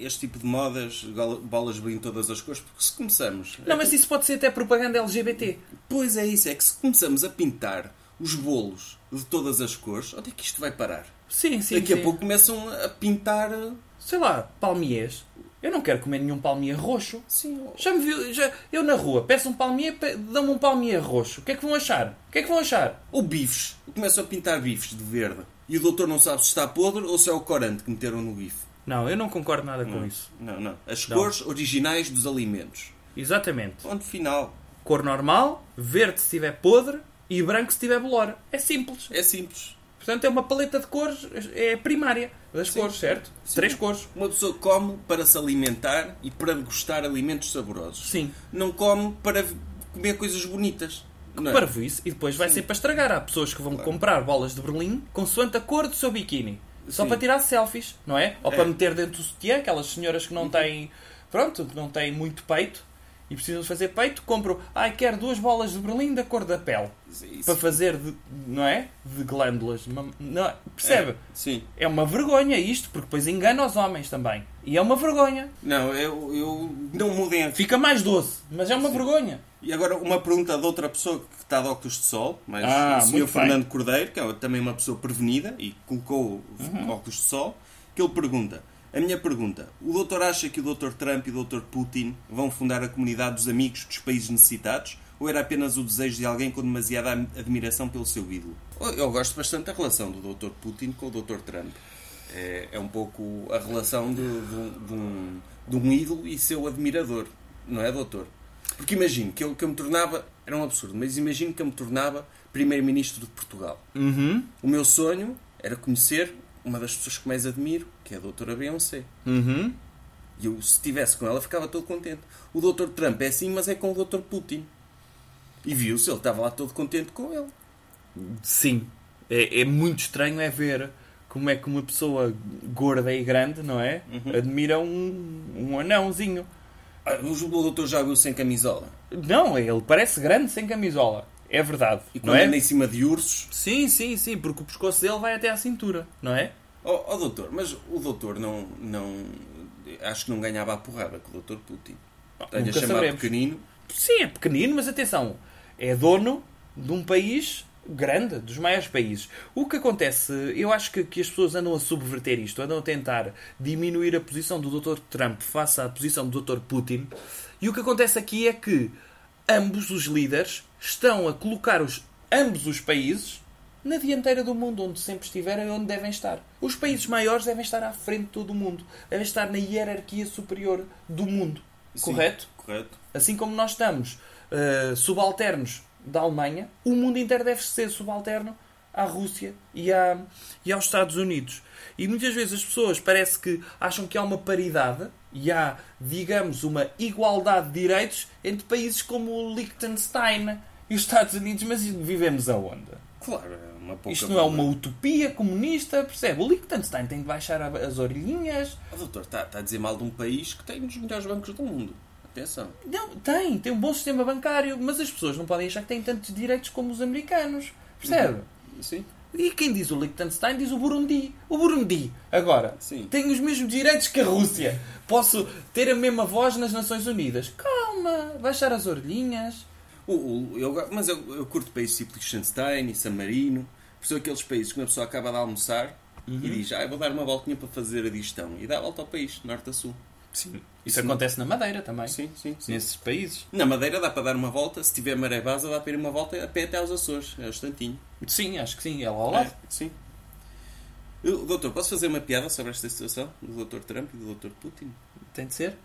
Este tipo de modas, bolas de Berlim de todas as cores, porque se começamos... Não, mas isso pode ser até propaganda LGBT. Pois é isso, é que se começamos a pintar os bolos de todas as cores, onde é que isto vai parar? Sim, sim. Daqui sim. a pouco começam a pintar... Sei lá, palmiers. Eu não quero comer nenhum palmier roxo. Sim, Já me viu, já, eu na rua peço um palmier, pe- dão-me um palmier roxo. O que é que vão achar? O que é que vão achar? Ou bifes. Começam a pintar bifes de verde. E o doutor não sabe se está podre ou se é o corante que meteram no bife. Não, eu não concordo nada com isso. Não, não. As Não. cores originais dos alimentos. Exatamente. Ponto final. Cor normal, verde se estiver podre e branco se estiver bolora. É simples. É simples. Portanto, é uma paleta de cores, é primária das Sim. cores, certo? Sim. Três cores. Uma pessoa come para se alimentar e para degustar alimentos saborosos. Sim. Não come para comer coisas bonitas. Não é? Para isso. E depois vai ser para estragar. Há pessoas que vão comprar bolas de Berlim consoante a cor do seu biquíni. Só Sim. para tirar selfies, não é? Ou É. para meter dentro do sutiã, aquelas senhoras que não têm, pronto, que não têm muito peito e precisam de fazer peito, compram, ai, quero duas bolas de Berlim da cor da pele. Isso. Para fazer, de, não é? De glândulas. Não, percebe? É, sim. É uma vergonha isto, porque depois engana os homens também. E é uma vergonha. Não, eu, eu não mudem a Fica mais doce, mas é uma vergonha. E agora uma pergunta de outra pessoa que está de óculos de sol, mas Ah, o muito Fernando Cordeiro, que é também uma pessoa prevenida e colocou Uhum. óculos de sol, que ele pergunta. A minha pergunta, o doutor acha que o doutor Trump e o doutor Putin vão fundar a comunidade dos amigos dos países necessitados? Ou era apenas o desejo de alguém com demasiada admiração pelo seu ídolo? Eu gosto bastante da relação do doutor Putin com o doutor Trump. É, é um pouco a relação de, de- de um, de um ídolo e seu admirador, não é, doutor? Porque imagino que eu, que eu me tornava, era um absurdo, mas imagino que eu me tornava primeiro-ministro de Portugal. Uhum. O meu sonho era conhecer uma das pessoas que mais admiro, que é a doutora Beyoncé. Uhum. E eu, se estivesse com ela, ficava todo contente. O doutor Trump é assim, mas é com o doutor Putin. E viu-se, ele estava lá todo contente com ele. Sim. É, é muito estranho é ver como é que uma pessoa gorda e grande, não é? Uhum. Admira um, um anãozinho. Ah, o doutor já viu sem camisola. Não, ele parece grande sem camisola. É verdade. E não quando é? anda em cima de ursos, Sim, sim, sim, porque o pescoço dele vai até à cintura, não é? Oh, oh, doutor, mas o doutor não, não. Acho que não ganhava a porrada com o doutor Putin. Está-lhe a Nunca chamar saberemos. pequenino. Sim, é pequenino, mas atenção, é dono de um país grande, dos maiores países. O que acontece, eu acho que, que as pessoas andam a subverter isto, andam a tentar diminuir a posição do Dr. Trump face à posição do Dr. Putin. E o que acontece aqui é que ambos os líderes estão a colocar os, ambos os países na dianteira do mundo, onde sempre estiverem e onde devem estar. Os países maiores devem estar à frente de todo o mundo, devem estar na hierarquia superior do mundo. Sim, Correto? Correto. Assim como nós estamos eh, subalternos da Alemanha, o mundo inteiro deve ser subalterno à Rússia e, à, e aos Estados Unidos. E muitas vezes as pessoas parece que acham que há uma paridade e há, digamos, uma igualdade de direitos entre países como o Liechtenstein e os Estados Unidos, mas vivemos aonde? Claro, é uma pouca Isto não é uma utopia comunista, percebe? O Liechtenstein tem de baixar a- as orelhinhas. Ah, doutor, está, está a dizer mal de um país que tem um dos melhores bancos do mundo. Atenção. Não, tem, tem um bom sistema bancário, mas as pessoas não podem achar que têm tantos direitos como os americanos. Percebe? Sim, E quem diz o Liechtenstein diz o Burundi. O Burundi, agora, Sim. tem os mesmos direitos que a Rússia. Posso ter a mesma voz nas Nações Unidas. Calma, baixar as orelhinhas. O, o- eu, mas eu, eu curto países tipo Liechtenstein e San Marino. Por são aqueles países que uma pessoa acaba de almoçar e diz, ah, vou dar uma voltinha para fazer a digestão. E dá a volta ao país, norte a sul. Sim. Isso Isso acontece na Madeira também. Sim, sim, sim. Nesses países. Na Madeira dá para dar uma volta. Se tiver maré base, dá para ir uma volta a pé até aos Açores. É um instantinho. Sim, acho que sim. É lá ao lado. É, sim. Eu, doutor, posso fazer uma piada sobre esta situação do doutor Trump e do doutor Putin? Tem de ser.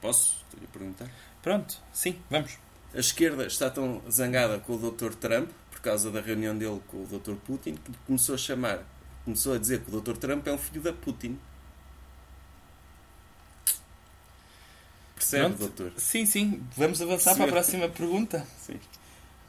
Posso? Estou-lhe a perguntar. Pronto, sim, vamos. A esquerda está tão zangada com o Dr. Trump por causa da reunião dele com o Dr. Putin que começou a chamar, começou a dizer que o Dr. Trump é um filho da Putin. Percebe, Pronto. doutor? Sim, sim. Vamos avançar para a Senhor. próxima pergunta. Sim.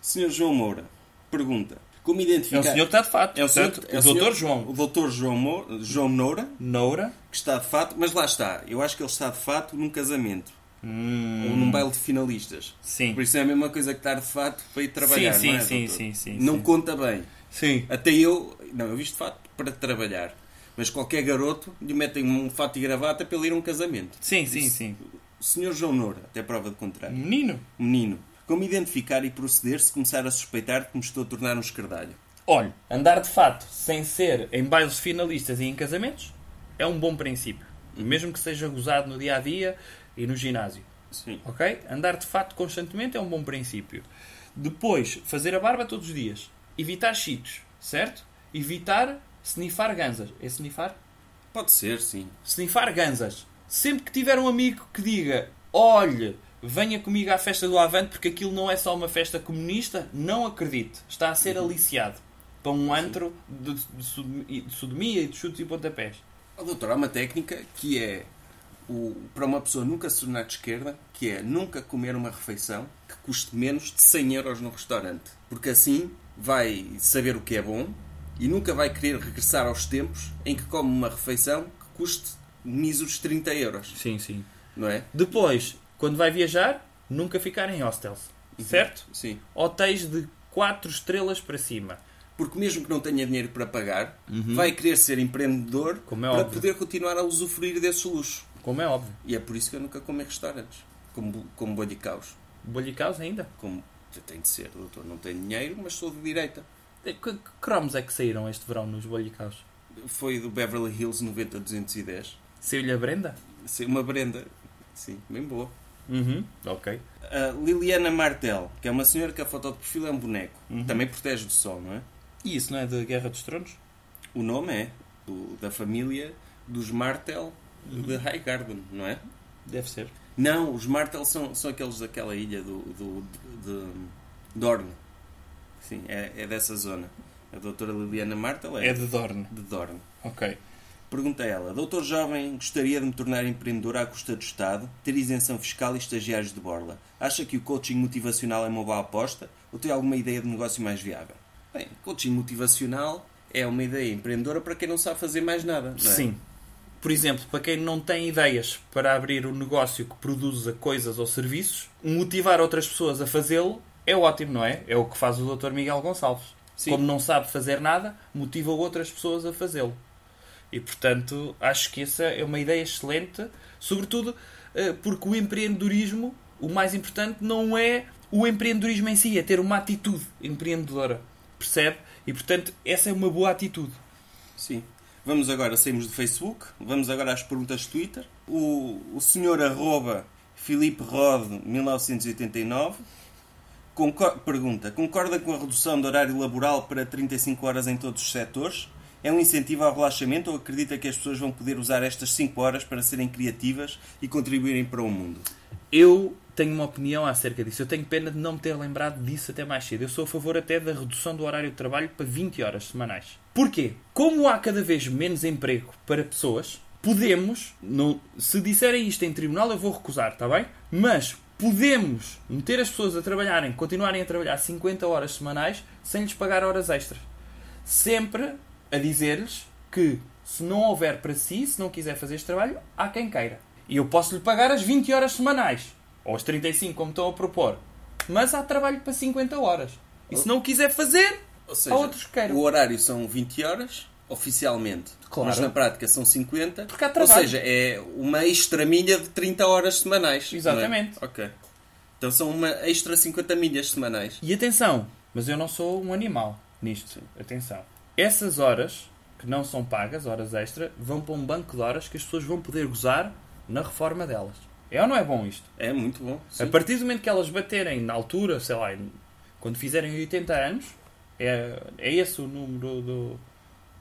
Senhor João Moura pergunta: Como É identificar. o senhor que está de fato. É o senhor- é o senhor- doutor João. O doutor João, Mo- João Noura, Noura. que está de fato, mas lá está. Eu acho que ele está de fato num casamento Hum, ou num baile de finalistas. Sim. Por isso é a mesma coisa que estar de fato para ir trabalhar. sim, não é, sim, sim, sim, Não sim. conta bem. Sim. Até eu, não, eu visto de fato para trabalhar. Mas qualquer garoto lhe metem um fato e gravata para ele ir a um casamento. Sim, sim, Isso. sim. O senhor João Noura, até prova de contrário. Menino. Menino, como identificar e proceder se começar a suspeitar que me estou a tornar um escardalho? Olha, andar de fato sem ser em bailes finalistas e em casamentos é um bom princípio. Mesmo que seja gozado no dia a dia e no ginásio. Sim. Ok? Andar de fato constantemente é um bom princípio. Depois, fazer a barba todos os dias. Evitar cheetos, certo? Evitar snifar ganzas. É snifar? Pode ser, sim. Snifar ganzas. Sempre que tiver um amigo que diga olhe, venha comigo à festa do Avante porque aquilo não é só uma festa comunista, não acredite. Está a ser aliciado para um antro de, de sodomia- de sodomia e de chutes e pontapés. Oh, doutor, há uma técnica que é o, para uma pessoa nunca se tornar de esquerda, que é nunca comer uma refeição que custe menos de 100 euros no restaurante. Porque assim vai saber o que é bom e nunca vai querer regressar aos tempos em que come uma refeição que custe míseros 30 euros. Sim, sim. Não é? Depois, quando vai viajar, nunca ficar em hostels. Certo? Sim. Hotéis de 4 estrelas para cima. Porque mesmo que não tenha dinheiro para pagar, vai querer ser empreendedor é para óbvio. poder continuar a usufruir desse luxo. Como é óbvio. E é por isso que eu nunca como em restaurantes. Como, como boi de caos. Bolhicaus ainda. Como tem de ser, doutor. Não tenho dinheiro, mas sou de direita. Que, que cromos é que saíram este verão nos bolhicaus? Foi do Beverly Hills 90210. Saiu-lhe a Brenda? Sim, Uma Brenda. Sim, bem boa. Uhum. Ok. A Liliana Martel, que é uma senhora que a foto de perfil é um boneco. Uhum. Também protege do sol, não é? E isso não é de Guerra dos Tronos? O nome é do- da família dos Martel de Highgarden, não é? Deve ser. Não, os Martel são, são aqueles daquela ilha do, do, de, Dorne. Sim, é, é dessa zona. A doutora Liliana Martel é, É de Dorne. de Dorne. Ok. Pergunta ela: Doutor Jovem, gostaria de me tornar empreendedor à custa do Estado, ter isenção fiscal e estagiários de borla. Acha que o coaching motivacional é uma boa aposta ou tem alguma ideia de negócio mais viável? Bem, coaching motivacional é uma ideia empreendedora para quem não sabe fazer mais nada. É? Sim. Por exemplo, para quem não tem ideias para abrir um negócio que produza coisas ou serviços, motivar outras pessoas a fazê-lo é ótimo, não é? É o que faz o Dr. Miguel Gonçalves. Sim. Como não sabe fazer nada, motiva outras pessoas a fazê-lo. E portanto, acho que essa é uma ideia excelente, sobretudo eh, porque o empreendedorismo, o mais importante não é o empreendedorismo em si, é ter uma atitude empreendedora. Percebe? E portanto, essa é uma boa atitude. Sim. Vamos agora, saímos do Facebook, vamos agora às perguntas de Twitter. O, o senhor arroba Filipe Rod 1989 concor- pergunta, concorda com a redução do horário laboral para 35 horas em todos os setores? É um incentivo ao relaxamento ou acredita que as pessoas vão poder usar estas 5 horas para serem criativas e contribuírem para o mundo? Eu tenho uma opinião acerca disso. Eu tenho pena de não me ter lembrado disso até mais cedo. Eu sou a favor até da redução do horário de trabalho para 20 horas semanais. Porquê? Como há cada vez menos emprego para pessoas, podemos, não, se disserem isto em tribunal, eu vou recusar, está bem? Mas podemos meter as pessoas a trabalharem, continuarem a trabalhar 50 horas semanais sem lhes pagar horas extras. Sempre a dizer-lhes que se não houver para si, se não quiser fazer este trabalho, há quem queira. E eu posso lhe pagar as 20 horas semanais, ou as 35, como estão a propor. Mas há trabalho para 50 horas. E se não quiser fazer, Ou seja, há outros que queiram. o horário são 20 horas, oficialmente. Claro. Mas na prática são 50. Porque há Ou trabalho. seja, é uma extra milha de 30 horas semanais. é? Exatamente. Ok. Então são uma extra 50 milhas semanais. E atenção, mas eu não sou um animal nisto. Atenção. Essas horas, que não são pagas, horas extra, vão para um banco de horas que as pessoas vão poder gozar na reforma delas. É ou não é bom isto? É muito bom. A sim. partir do momento que elas baterem na altura, sei lá, quando fizerem 80 anos, é, é esse o número do,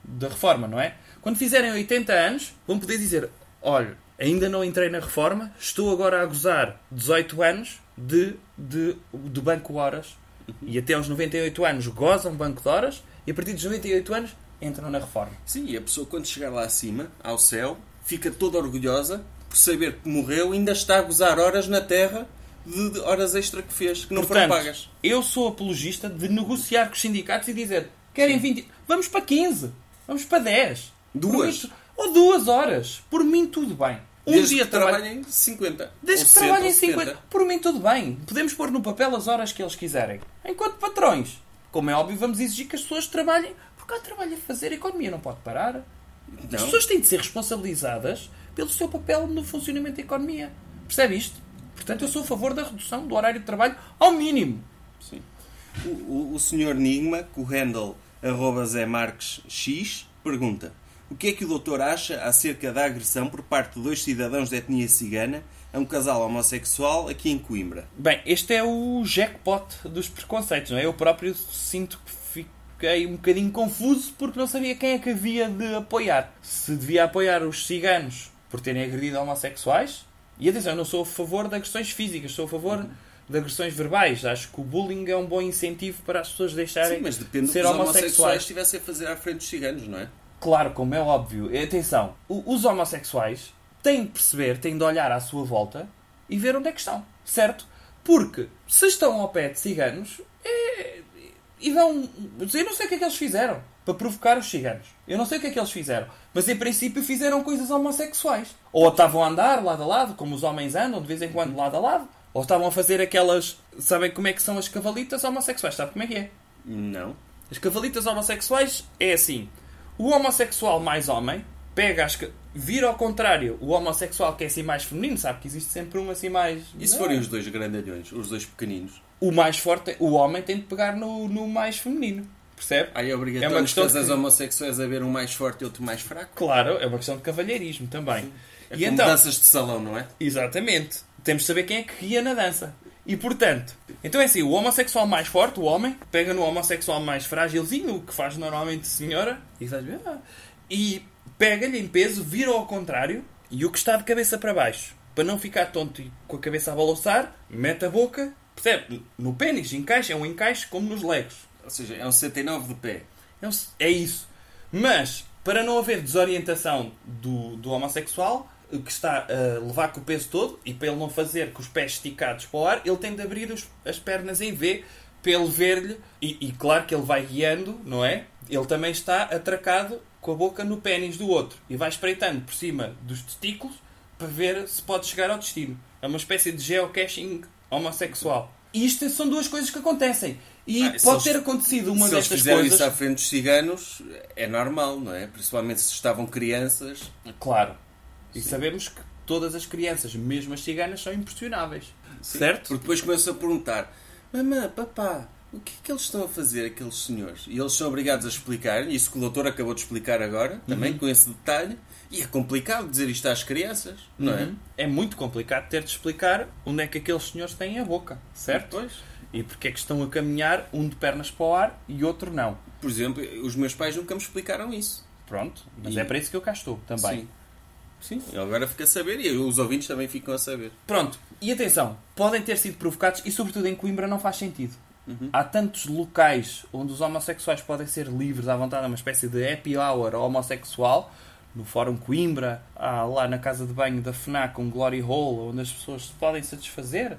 da reforma, não é? Quando fizerem 80 anos, vão poder dizer: olha, ainda não entrei na reforma, estou agora a gozar 18 anos de, de, de banco horas. E até aos 98 anos gozam banco de horas, e a partir dos 98 anos entram na reforma. Sim, e a pessoa quando chegar lá acima, ao céu, fica toda orgulhosa por saber que morreu e ainda está a gozar horas na Terra de, horas extra que fez, que não foram Portanto, pagas. Eu sou apologista de negociar com os sindicatos e dizer querem 20. Vamos para 15. Vamos para 10. Duas. Mim ou duas horas. Por mim, tudo bem. Um Desde dia trabalhem 50. Desde que 60, trabalhem ou 70. 50. Por mim, tudo bem. Podemos pôr no papel as horas que eles quiserem. Enquanto patrões. Como é óbvio, vamos exigir que as pessoas trabalhem. Porque há trabalho a fazer. A economia não pode parar. As Não. pessoas têm de ser responsabilizadas pelo seu papel no funcionamento da economia. Percebe isto? Portanto, eu sou a favor da redução do horário de trabalho ao mínimo. Sim. O, o, o senhor Nigma, com o handle arroba Zé Marques X, pergunta o que é que o doutor acha acerca da agressão por parte de dois cidadãos de etnia cigana a um casal homossexual aqui em Coimbra? Bem, este é o jackpot dos preconceitos, não é? Eu próprio sinto que fiquei um bocadinho confuso porque não sabia quem é que havia de apoiar. Se devia apoiar os ciganos por terem agredido homossexuais. E atenção, eu não sou a favor de agressões físicas, sou a favor de agressões verbais. Acho que o bullying é um bom incentivo para as pessoas deixarem Sim, mas depende do que ser os homossexuais estivessem a fazer à frente dos ciganos, não é? Claro, como é óbvio. Atenção, os homossexuais têm de perceber, têm de olhar à sua volta e ver onde é que estão, certo? Porque se estão ao pé de ciganos é- e dão. Eu não sei o que é que eles fizeram para provocar os ciganos. Eu não sei o que é que eles fizeram. Mas em princípio fizeram coisas homossexuais. Ou estavam a andar lado a lado, como os homens andam de vez em quando lado a lado. Ou estavam a fazer aquelas. Sabem como é que são as cavalitas homossexuais? Sabe como é que é? Não. As cavalitas homossexuais é assim. O homossexual mais homem pega as... Vira ao contrário. O homossexual que é assim mais feminino, sabe que existe sempre um assim mais... E se Não. forem os dois grandalhões, os dois pequeninos? O mais forte, o homem tem de pegar no, no mais feminino. Percebe? Aí é É uma obrigatório questão de- homossexuais a ver um mais forte e outro mais fraco? Claro, é uma questão de cavalheirismo também. É e então, danças de salão, não é? Exatamente. Temos de saber quem é que guia na dança. E portanto, então é assim, o homossexual mais forte, o homem, pega no homossexual mais frágilzinho, o que faz normalmente senhora, e faz "Ah", e pega-lhe em peso, vira ao contrário, e o que está de cabeça para baixo, para não ficar tonto e com a cabeça a balançar, mete a boca, percebe? No pênis, encaixa, é um encaixe como nos legos. Ou seja, é um 69 de pé. É um- É isso. Mas, para não haver desorientação do, do homossexual, que está a levar com o peso todo, e para ele não fazer com os pés esticados para o ar, ele tem de abrir os- as pernas em V para ele ver-lhe. E, e claro que ele vai guiando, não é? Ele também está atracado com a boca no pênis do outro e vai espreitando por cima dos testículos para ver se pode chegar ao destino. É uma espécie de geocaching homossexual. E isto são duas coisas que acontecem. E Ah, se pode eles- ter acontecido uma se eles destas fizeram coisas. isso à frente dos ciganos, é normal, não é? Principalmente se estavam crianças. Claro. E Sim. sabemos que todas as crianças, mesmo as ciganas, são impressionáveis. Certo? Porque depois começam a perguntar: Mamã, papá, o que é que eles estão a fazer, aqueles senhores? E eles são obrigados a explicar, isso que o doutor acabou de explicar agora, também Uhum. com esse detalhe. E é complicado dizer isto às crianças, não é? Uhum. É muito complicado ter de explicar onde é que aqueles senhores têm a boca. Certo? Pois. E porque é que estão a caminhar um de pernas para o ar e outro não. Por exemplo, os meus pais nunca me explicaram isso. Pronto. Mas E- é para isso que eu cá estou também. Sim. Sim, eu agora fico a saber e os ouvintes também ficam a saber. Pronto. E atenção, podem ter sido provocados e sobretudo em Coimbra não faz sentido. Há tantos locais onde os homossexuais podem ser livres à vontade, uma espécie de happy hour homossexual. No Fórum Coimbra, há lá na casa de banho da FNAC um Glory Hole onde as pessoas se podem satisfazer.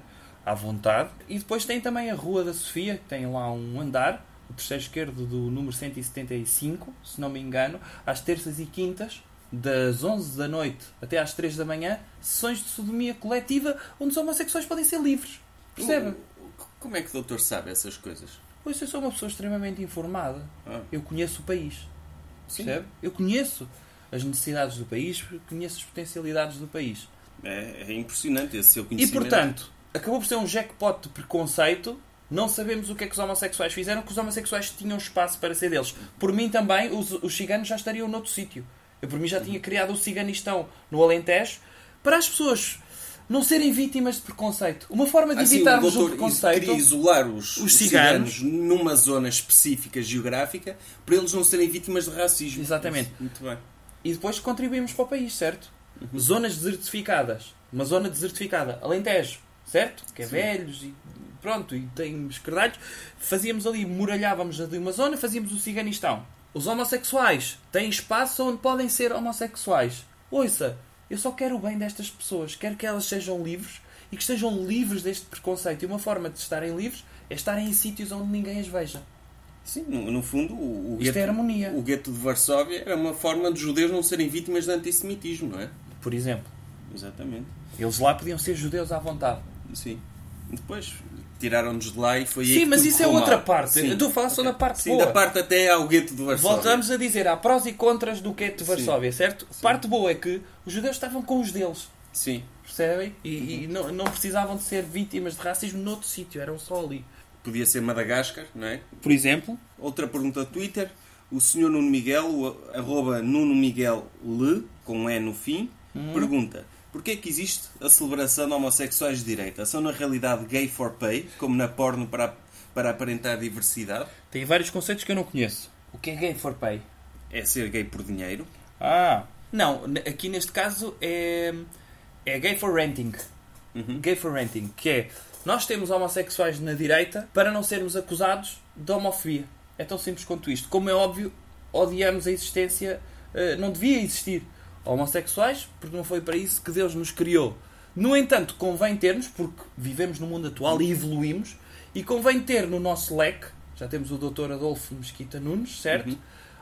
À vontade. E depois tem também a Rua da Sofia, que tem lá um andar, o terceiro esquerdo do número 175, se não me engano, às terças e quintas, das 11 da noite até às 3 da manhã, sessões de sodomia coletiva onde os homossexuais podem ser livres. Percebe? Como é que o doutor sabe essas coisas? Pois eu sou uma pessoa extremamente informada. Ah, Eu conheço o país. sim. Percebe? Eu conheço as necessidades do país, conheço as potencialidades do país. É, é impressionante esse seu E conhecimento. portanto, acabou por ser um jackpot de preconceito. Não sabemos o que é que os homossexuais fizeram, que os homossexuais tinham espaço para ser deles. Por mim também, os, os ciganos já estariam noutro sítio. Eu por mim já tinha criado o ciganistão no Alentejo para as pessoas não serem vítimas de preconceito. Uma forma de Ah, sim, evitarmos o preconceito. queria isolar os, os os ciganos. ciganos. numa zona específica geográfica para eles não serem vítimas de racismo. Exatamente. Muito bem. E depois contribuímos para o país, certo? Uhum. Zonas desertificadas. Uma zona desertificada. Alentejo, certo? Que é Sim. velhos e pronto, e tem esquerdalhos. Fazíamos ali, muralhávamos ali uma zona, fazíamos o ciganistão. Os homossexuais têm espaço onde podem ser homossexuais. Ouça, eu só quero o bem destas pessoas. Quero que elas sejam livres e que estejam livres deste preconceito. E uma forma de estarem livres é estarem em sítios onde ninguém as veja. Sim, no, no fundo, o, o, Isto é gueto, harmonia. o gueto de Varsóvia era uma forma de judeus não serem vítimas de antissemitismo, não é? Por exemplo, Exatamente. eles lá podiam ser judeus à vontade. Sim. Depois tiraram-nos de lá e foi Sim, mas isso é outra mal. parte. Sim. Eu estou a falar só da parte Sim, boa. da parte até ao gueto de Varsóvia. Voltamos a dizer, há prós e contras do gueto de Sim. Varsóvia, certo? Parte boa é que os judeus estavam com os deles, Sim. percebem? E, e não, não precisavam de ser vítimas de racismo noutro sítio, eram só ali. Podia ser Madagascar, não é? Por exemplo, Outra pergunta do Twitter. O senhor Nuno Miguel, o arroba Nuno Miguel Le, com um E no fim, Uhum. pergunta Porquê é que existe a celebração de homossexuais de direita? São na realidade gay for pay, como na porno para, para aparentar diversidade? tem vários conceitos que eu não conheço. O que é gay for pay? É ser gay por dinheiro? Ah, não, aqui neste caso é, é gay for renting. Uhum. Gay for renting, que é nós temos homossexuais na direita para não sermos acusados de homofobia. É tão simples quanto isto. Como é óbvio, odiamos a existência, eh, não devia existir homossexuais, porque não foi para isso que Deus nos criou. No entanto, convém termos, porque vivemos no mundo atual e evoluímos, e convém ter no nosso leque, já temos o Dr. Adolfo Mesquita Nunes, certo? Uhum.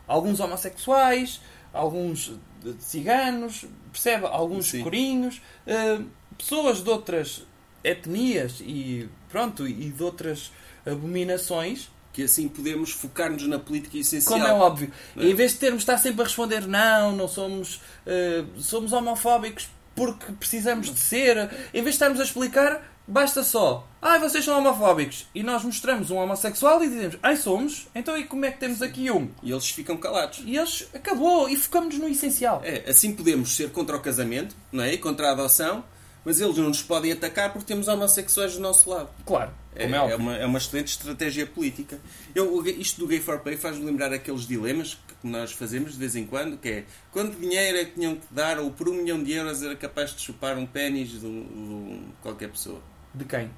Alguns homossexuais, alguns ciganos, percebe? Alguns Sim. corinhos, eh, pessoas de outras etnias e pronto, e de outras abominações, Que assim podemos focar-nos na política essencial. como é óbvio. É? Em vez de termos estar sempre a responder não, não somos, eh, somos homofóbicos porque precisamos de ser, em vez de estarmos a explicar, basta só, ai vocês são homofóbicos, e nós mostramos um homossexual e dizemos, ai somos, então e como é que temos aqui um? E eles ficam calados. E eles, acabou, e focamos no essencial. É, assim podemos ser contra o casamento, não é? E contra a adoção, mas eles não nos podem atacar porque temos homossexuais do nosso lado. Claro, É, é, é uma, é uma excelente estratégia política. Eu, isto do Gay for Pay faz-me lembrar aqueles dilemas que nós fazemos de vez em quando, que é quanto dinheiro é que tinham que dar ou por um milhão de euros era capaz de chupar um pênis de, um- de um- qualquer pessoa. De quem?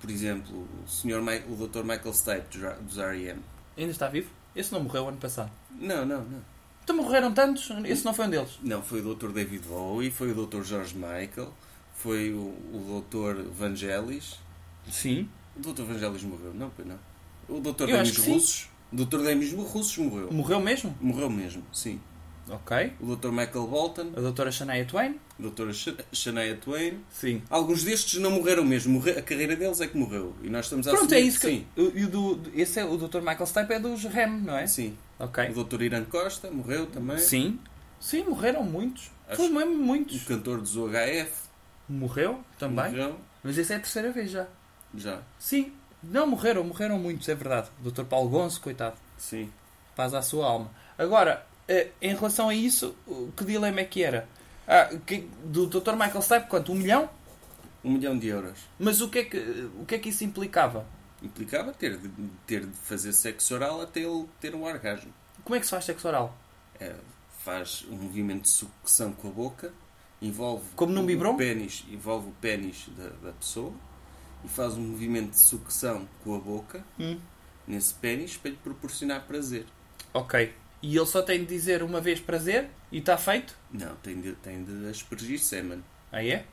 Por exemplo, o, senhor, o Dr. Michael Stipe dos R.E.M. Ainda está vivo? Esse não morreu ano passado. Não, não, não. Então morreram tantos, esse não foi um deles. Não, foi o Dr. David Bowie, foi o Dr. George Michael, foi o, o Dr. Vangelis. Sim. O Dr. Vangelis morreu, não, foi não. O. Eu acho Demis. Russos. O Dr. Demis Russos morreu. Morreu mesmo? Morreu mesmo, sim. Ok. O Dr. Michael Bolton, A doutora Shania Twain? a Dra. Sha- Shania Twain. Sim. Alguns destes não morreram mesmo. Morre- A carreira deles é que morreu. E nós estamos a Pronto, é isso que... Sim, o- e o do, esse é o Dr. Michael Stipe é dos REM, não é? sim. Ok. O Dr. Irã Costa morreu também. Sim. Sim, morreram muitos. Acho- Foi mesmo O muitos. cantor dos UHF Morreu também. morreu. Mas essa é a terceira vez já. Já, Sim. Não, morreram, morreram muitos, é verdade. Dr. Paulo Gonço, coitado. sim. Paz à sua alma. Agora, eh, em relação a isso, que dilema é que era? Ah, que- do Dr. Michael Stipe, quanto? Um milhão? Um milhão de euros. Mas o que é que, o que, é que isso implicava? Implicava ter de, ter de fazer sexo oral até ele ter um orgasmo. Como é que se faz sexo oral? É, faz um movimento de sucção com a boca, envolve Como num o pênis, envolve o pênis da, da pessoa e faz um movimento de sucção com a boca Hum. nesse pênis para lhe proporcionar prazer. Ok. E ele só tem de dizer uma vez prazer e está feito? Não, tem de, tem de aspergir sêmen. Ah, é?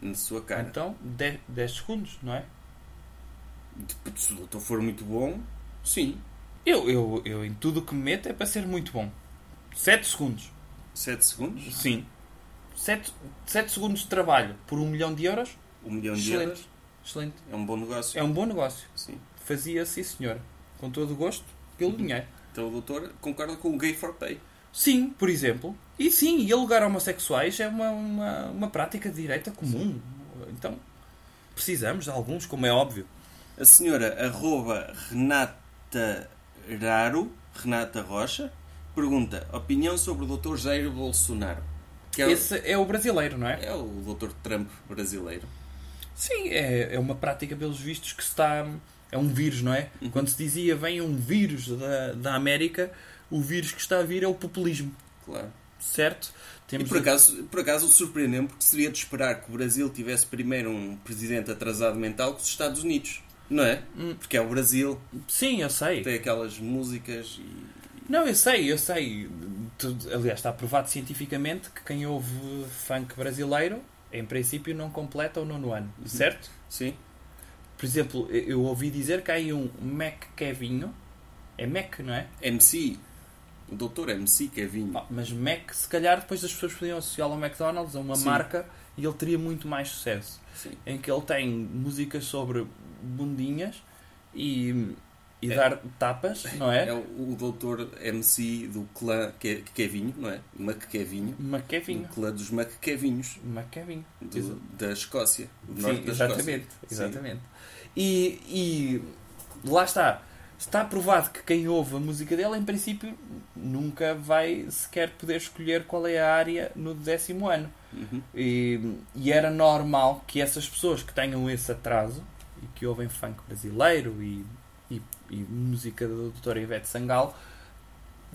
na sua cara. Então, 10 segundos, não é? Se o doutor for muito bom, sim. Eu, eu, eu em tudo o que me meto é para ser muito bom. 7 segundos. 7 segundos? Sim. 7, 7 segundos de trabalho por um milhão de euros? Um milhão de Excelente. euros Excelente. é um bom negócio. É um bom negócio. Sim. Fazia, sim senhor. Com todo o gosto, pelo dinheiro. Então o doutor concorda com o gay for pay. Sim, por exemplo. E sim, e alugar homossexuais é uma, uma, uma prática de direita comum. Então, precisamos de alguns, como é óbvio. A senhora arroba Renata Raro, Renata Rocha, pergunta opinião sobre o doutor Jair Bolsonaro. É, Esse é o brasileiro, não é? é o doutor Trump brasileiro. Sim, é, é uma prática, pelos vistos, que está. É um vírus, não é? Uhum. Quando se dizia vem um vírus da, da América, o vírus que está a vir é o populismo, Claro. certo? E Temos por acaso, por acaso surpreendeu-me porque seria de esperar que o Brasil tivesse primeiro um presidente atrasado mental que os Estados Unidos. Não é? Hum. Porque é o Brasil, Sim, eu sei. tem aquelas músicas e. Não, eu sei, eu sei. Aliás, está provado cientificamente que quem ouve funk brasileiro, em princípio, não completa o nono ano, certo? Sim? Por exemplo, eu eu ouvi dizer que há aí um Mac Kevinho. É Mac, não é? MC. O doutor MC Kevinho. Ah, Mas Mac, se calhar, depois as pessoas podiam associá-lo ao McDonald's, a uma Sim. marca, e ele teria muito mais sucesso. Sim. Em que ele tem músicas sobre bundinhas e, e É. dar tapas, não é? É o, o doutor MC do clã Ke- Kevinho, não é? Mac Kevinho. O clã dos Kevinho. do- da Escócia. Do Sim, norte da exatamente. Escócia. exatamente. E, e lá está. Está provado que quem ouve a música dele, em princípio, nunca vai sequer poder escolher qual é a área no décimo ano. Sim. Uhum. E, e era normal que essas pessoas que tenham esse atraso e que ouvem funk brasileiro e, e, e música do Dr. Ivete Sangal,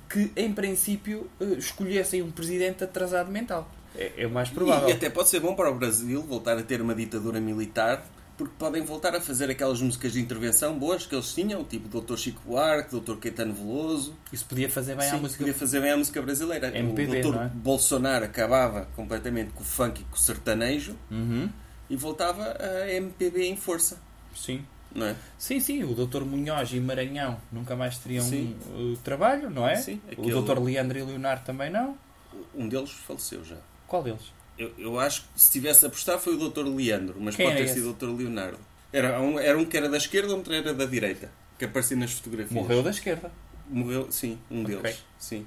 que em princípio eh, escolhessem um presidente atrasado mental. É, é o mais provável. E até pode ser bom para o Brasil voltar a ter uma ditadura militar, porque podem voltar a fazer aquelas músicas de intervenção boas que eles tinham, tipo Dr. Chico Buarque, Dr. Caetano Veloso. Isso podia fazer bem à Sim, música. podia fazer bem à música brasileira. MPB, o Dr. é? Bolsonaro acabava completamente com o funk e com o sertanejo Uhum. e voltava a MPB em força, Sim. Não é? Sim, sim, o Dr. Munhoz e Maranhão nunca mais teriam uh, trabalho, não é? Sim, O aquele- Dr. Leandro e Leonardo também não. Um deles faleceu já. Qual deles? Eu, eu acho que se tivesse a apostar foi o Dr. Leandro, mas Quem pode ter era sido o Dr. Leonardo. Era um, era um que era da esquerda, outro era da direita, que aparecia nas fotografias. Morreu da esquerda. Morreu, sim, um Ok. deles. Sim.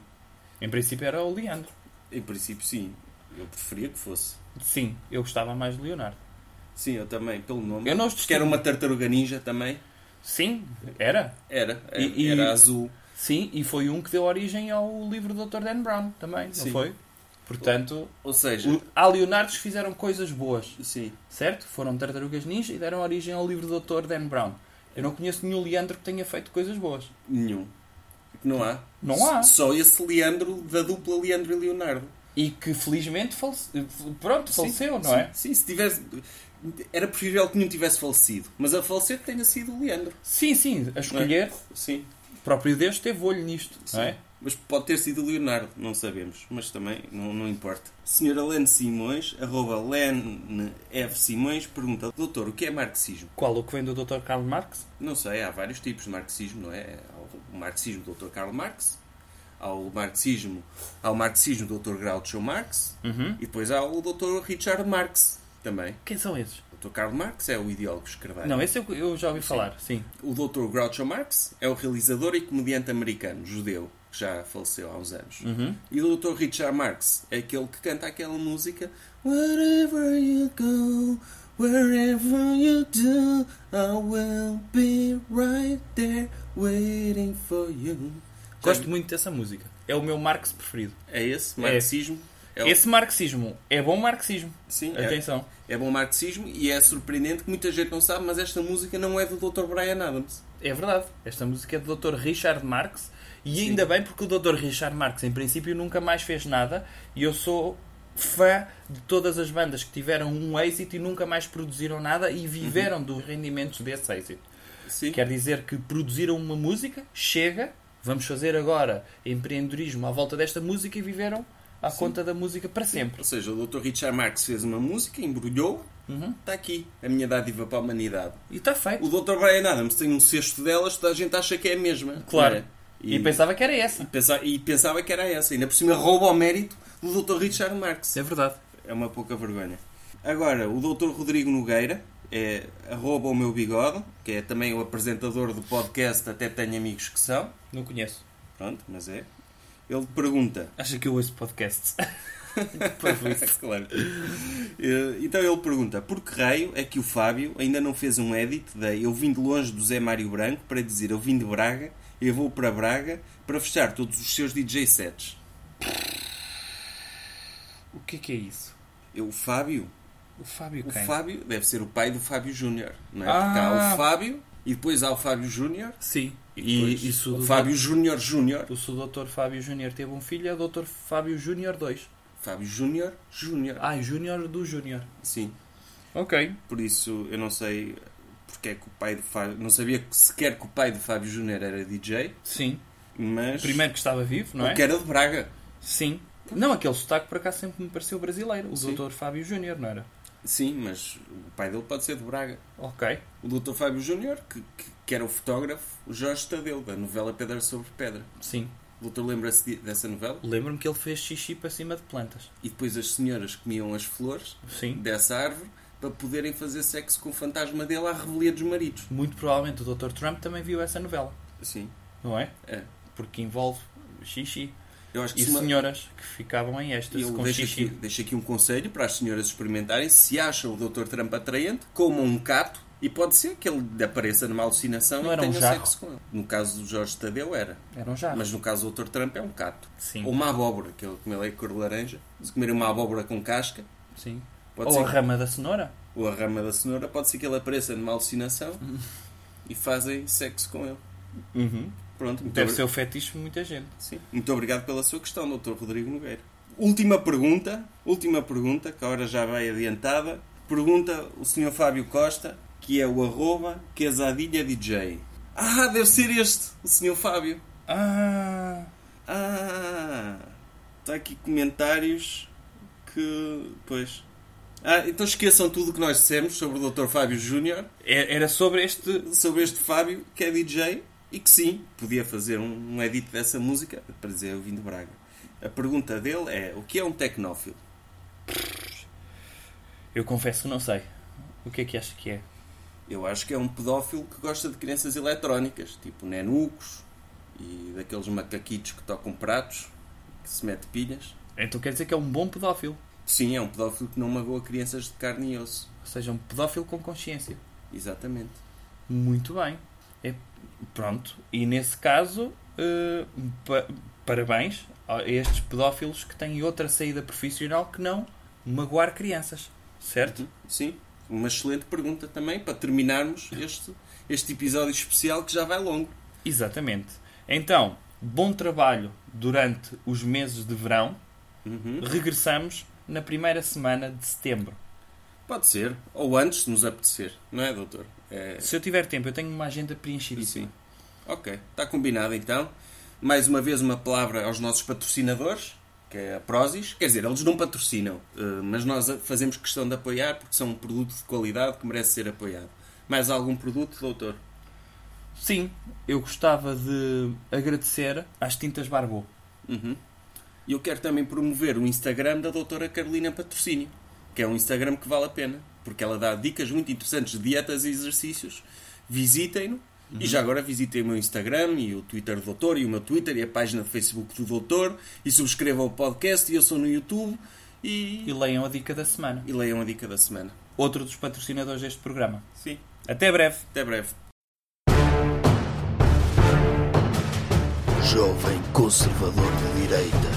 Em princípio era o Leandro. Em princípio, sim. Eu preferia que fosse. Sim, eu gostava mais de Leonardo. Sim, eu também, pelo nome. Eu não Acho que era uma tartaruga ninja também. Sim, era. Era, era, E- e- era azul. Sim, e foi um que deu origem ao livro do Dr. Dan Brown também, não Sim. foi? Portanto, Ou seja, o- há Leonardos que fizeram coisas boas, sim. certo? Foram tartarugas ninja e deram origem ao livro do Dr. Dan Brown. Eu não conheço nenhum Leandro que tenha feito coisas boas. Nenhum. Não há. Não há. Só esse Leandro da dupla Leandro e Leonardo. E que felizmente falece... pronto, Sim, faleceu, não sim, é? Sim, se tivesse. Era preferível que nenhum tivesse falecido. Mas a falecer tenha sido o Leandro. Sim, sim, a escolher, Sim. o próprio Deus teve olho nisto, não é? Mas pode ter sido o Leonardo, não sabemos. Mas também não, não importa. Senhora Lene Simões, arroba Lene F. Simões, pergunta: Doutor, o que é marxismo? Qual? O que vem do Dr. Karl Marx? Não sei, há vários tipos de marxismo, não é? Há o marxismo do Dr. Karl Marx, há o marxismo, há o marxismo do Dr. Groucho Marx Uhum. e depois há o Dr. Richard Marx também. Quem são esses? O Dr. Karl Marx é o ideólogo escrevado. Não, esse eu, eu já ouvi falar, sim. O Dr. Groucho Marx é o realizador e comediante americano, judeu, que já faleceu há uns anos. Uhum. E o Dr. Richard Marx é aquele que canta aquela música Wherever you go, wherever you do, I will be right there waiting for you. Gosto muito dessa música. É o meu Marx preferido. É esse, marxismo. É o- Esse marxismo é bom marxismo. Sim, é, Atenção. é bom marxismo e é surpreendente que muita gente não sabe, mas esta música não é do Dr. Brian Adams. É verdade. Esta música é do Dr. Richard Marx. E Sim. ainda bem porque o Dr. Richard Marx, em princípio, nunca mais fez nada. E eu sou fã de todas as bandas que tiveram um êxito e nunca mais produziram nada e viveram dos rendimentos desse êxito. Sim. Quer dizer que produziram uma música, chega, vamos fazer agora empreendedorismo à volta desta música e viveram à conta da música para sempre. Ou seja, o Dr. Richard Marx fez uma música, embrulhou, Uhum. está aqui, a minha dádiva para a humanidade. E está feito. O Dr. Brian Adams tem um cesto delas, toda a gente acha que é a mesma. Claro. é? E, pensava que era e essa. pensa- e pensava que era essa. Ainda por cima rouba o mérito do Dr. Richard Marx. É verdade. É uma pouca vergonha. Agora, o Dr. Rodrigo Nogueira é arroba o meu bigode, que é também o apresentador do podcast Até Tenho Amigos que São. Não conheço. Pronto, mas é. Ele pergunta. Acha que eu ouço podcasts? [LAUGHS] Parvoíce. claro. Então ele pergunta: por que raio é que o Fábio ainda não fez um edit da Eu vim de longe do Zé Mário Branco para dizer eu vim de Braga, eu vou para Braga para fechar todos os seus DJ sets? o que é que é isso? Eu, o Fábio, O Fábio o quem? Fábio deve ser o pai do Fábio Júnior, não é? Ah. Porque há o Fábio e depois há o Fábio Júnior Sim. E, se o, Fábio Júnior Júnior. o se o Dr. Fábio Júnior teve um filho, é o Dr. Fábio Júnior 2. Fábio Júnior Júnior. Ah, Júnior do Júnior. Sim. Ok. Por isso eu não sei porque é que o pai do Fábio. Não sabia que sequer que o pai do Fábio Júnior era DJ, Sim. mas. Primeiro que estava vivo, não é? Ou que era de Braga. Sim. Não, aquele sotaque por acaso sempre me pareceu brasileiro. O Sim. Dr. Fábio Júnior, não era? Sim, mas o pai dele pode ser de Braga. Ok. O Dr. Fábio Júnior, que, que, que era o fotógrafo, o Jorge Tadeu, da novela Pedra sobre Pedra. Sim. O doutor lembra-se de- dessa novela? Lembro-me que ele fez xixi para cima de plantas. E depois as senhoras comiam as flores Sim. dessa árvore para poderem fazer sexo com o fantasma dele à revelia dos maridos. Muito provavelmente o Dr. Trump também viu essa novela, Sim, não é? é. Porque envolve xixi. Eu acho que E se senhoras que ficavam em êxtase Eu com deixo xixi. aqui, deixo aqui um conselho para as senhoras experimentarem. Se acham o Dr. Trump atraente, comam um cato e pode ser que ele apareça numa alucinação Não e era um tenha jarro? sexo com ele. No caso do Jorge Tadeu era. Eram já. Mas no caso do Dr. Trump é um cato. Sim. Ou uma abóbora, que ele, como ele é cor de laranja. Se comer uma abóbora com casca, Sim. pode Ou a rama da cenoura. ou a rama da cenoura, pode ser que ele apareça numa alucinação e fazem sexo com ele. Pronto, Deve obri- ser o fetiche de muita gente. Sim. Muito obrigado pela sua questão, Dr. Rodrigo Nogueira. Última pergunta, última pergunta, que a hora já vai adiantada. Pergunta o Sr. Fábio Costa, que é o arroba Quesadilha DJ. Ah, deve ser este, o Sr. Fábio. Ah, Ah, está aqui comentários que. Pois. Ah, então esqueçam tudo o que nós dissemos sobre o Dr. Fábio Júnior, é- era sobre este. sobre este Fábio, que é DJ, e que sim, podia fazer um, um edit dessa música para dizer eu vim de Braga. A pergunta dele é: o que é um tecnófilo? Eu confesso que não sei. O que é que acha que é? Eu acho que é um pedófilo que gosta de crianças eletrónicas, tipo nenucos e daqueles macaquitos que tocam pratos, que se mete pilhas. Então quer dizer que é um bom pedófilo. Sim, é um pedófilo que não magoa crianças de carne e osso. Ou seja, um pedófilo com consciência. Exatamente. Muito bem. Pronto. E nesse caso, eh, pa- parabéns a estes pedófilos que têm outra saída profissional que não magoar crianças. Certo? Sim, uma excelente pergunta também para terminarmos este, este episódio especial que já vai longo. Exatamente. Então, bom trabalho durante os meses de verão. Uhum. Regressamos na primeira semana de setembro. Pode ser, ou antes, se nos apetecer, não é, doutor? É... Se eu tiver tempo, eu tenho uma agenda preenchida. Sim. Ok, está combinado então. Mais uma vez, uma palavra aos nossos patrocinadores, que é a Prozis. Quer dizer, eles não patrocinam, eh, mas nós fazemos questão de apoiar porque são um produto de qualidade que merece ser apoiado. Mais algum produto, doutor? Sim, eu gostava de agradecer às Tintas Barbô. Uhum. E eu quero também promover o Instagram da doutora Carolina Patrocínio, que é um Instagram que vale a pena, porque ela dá dicas muito interessantes de dietas e exercícios. Visitem-no. E já agora visitem o meu Instagram e o Twitter do Doutor e o meu Twitter e a página de Facebook do Doutor e subscrevam o podcast e eu sou no YouTube e, E leiam a dica da semana. e leiam a dica da semana. Outro dos patrocinadores deste programa. Sim. Até breve. Até breve. Jovem Conservador de Direita.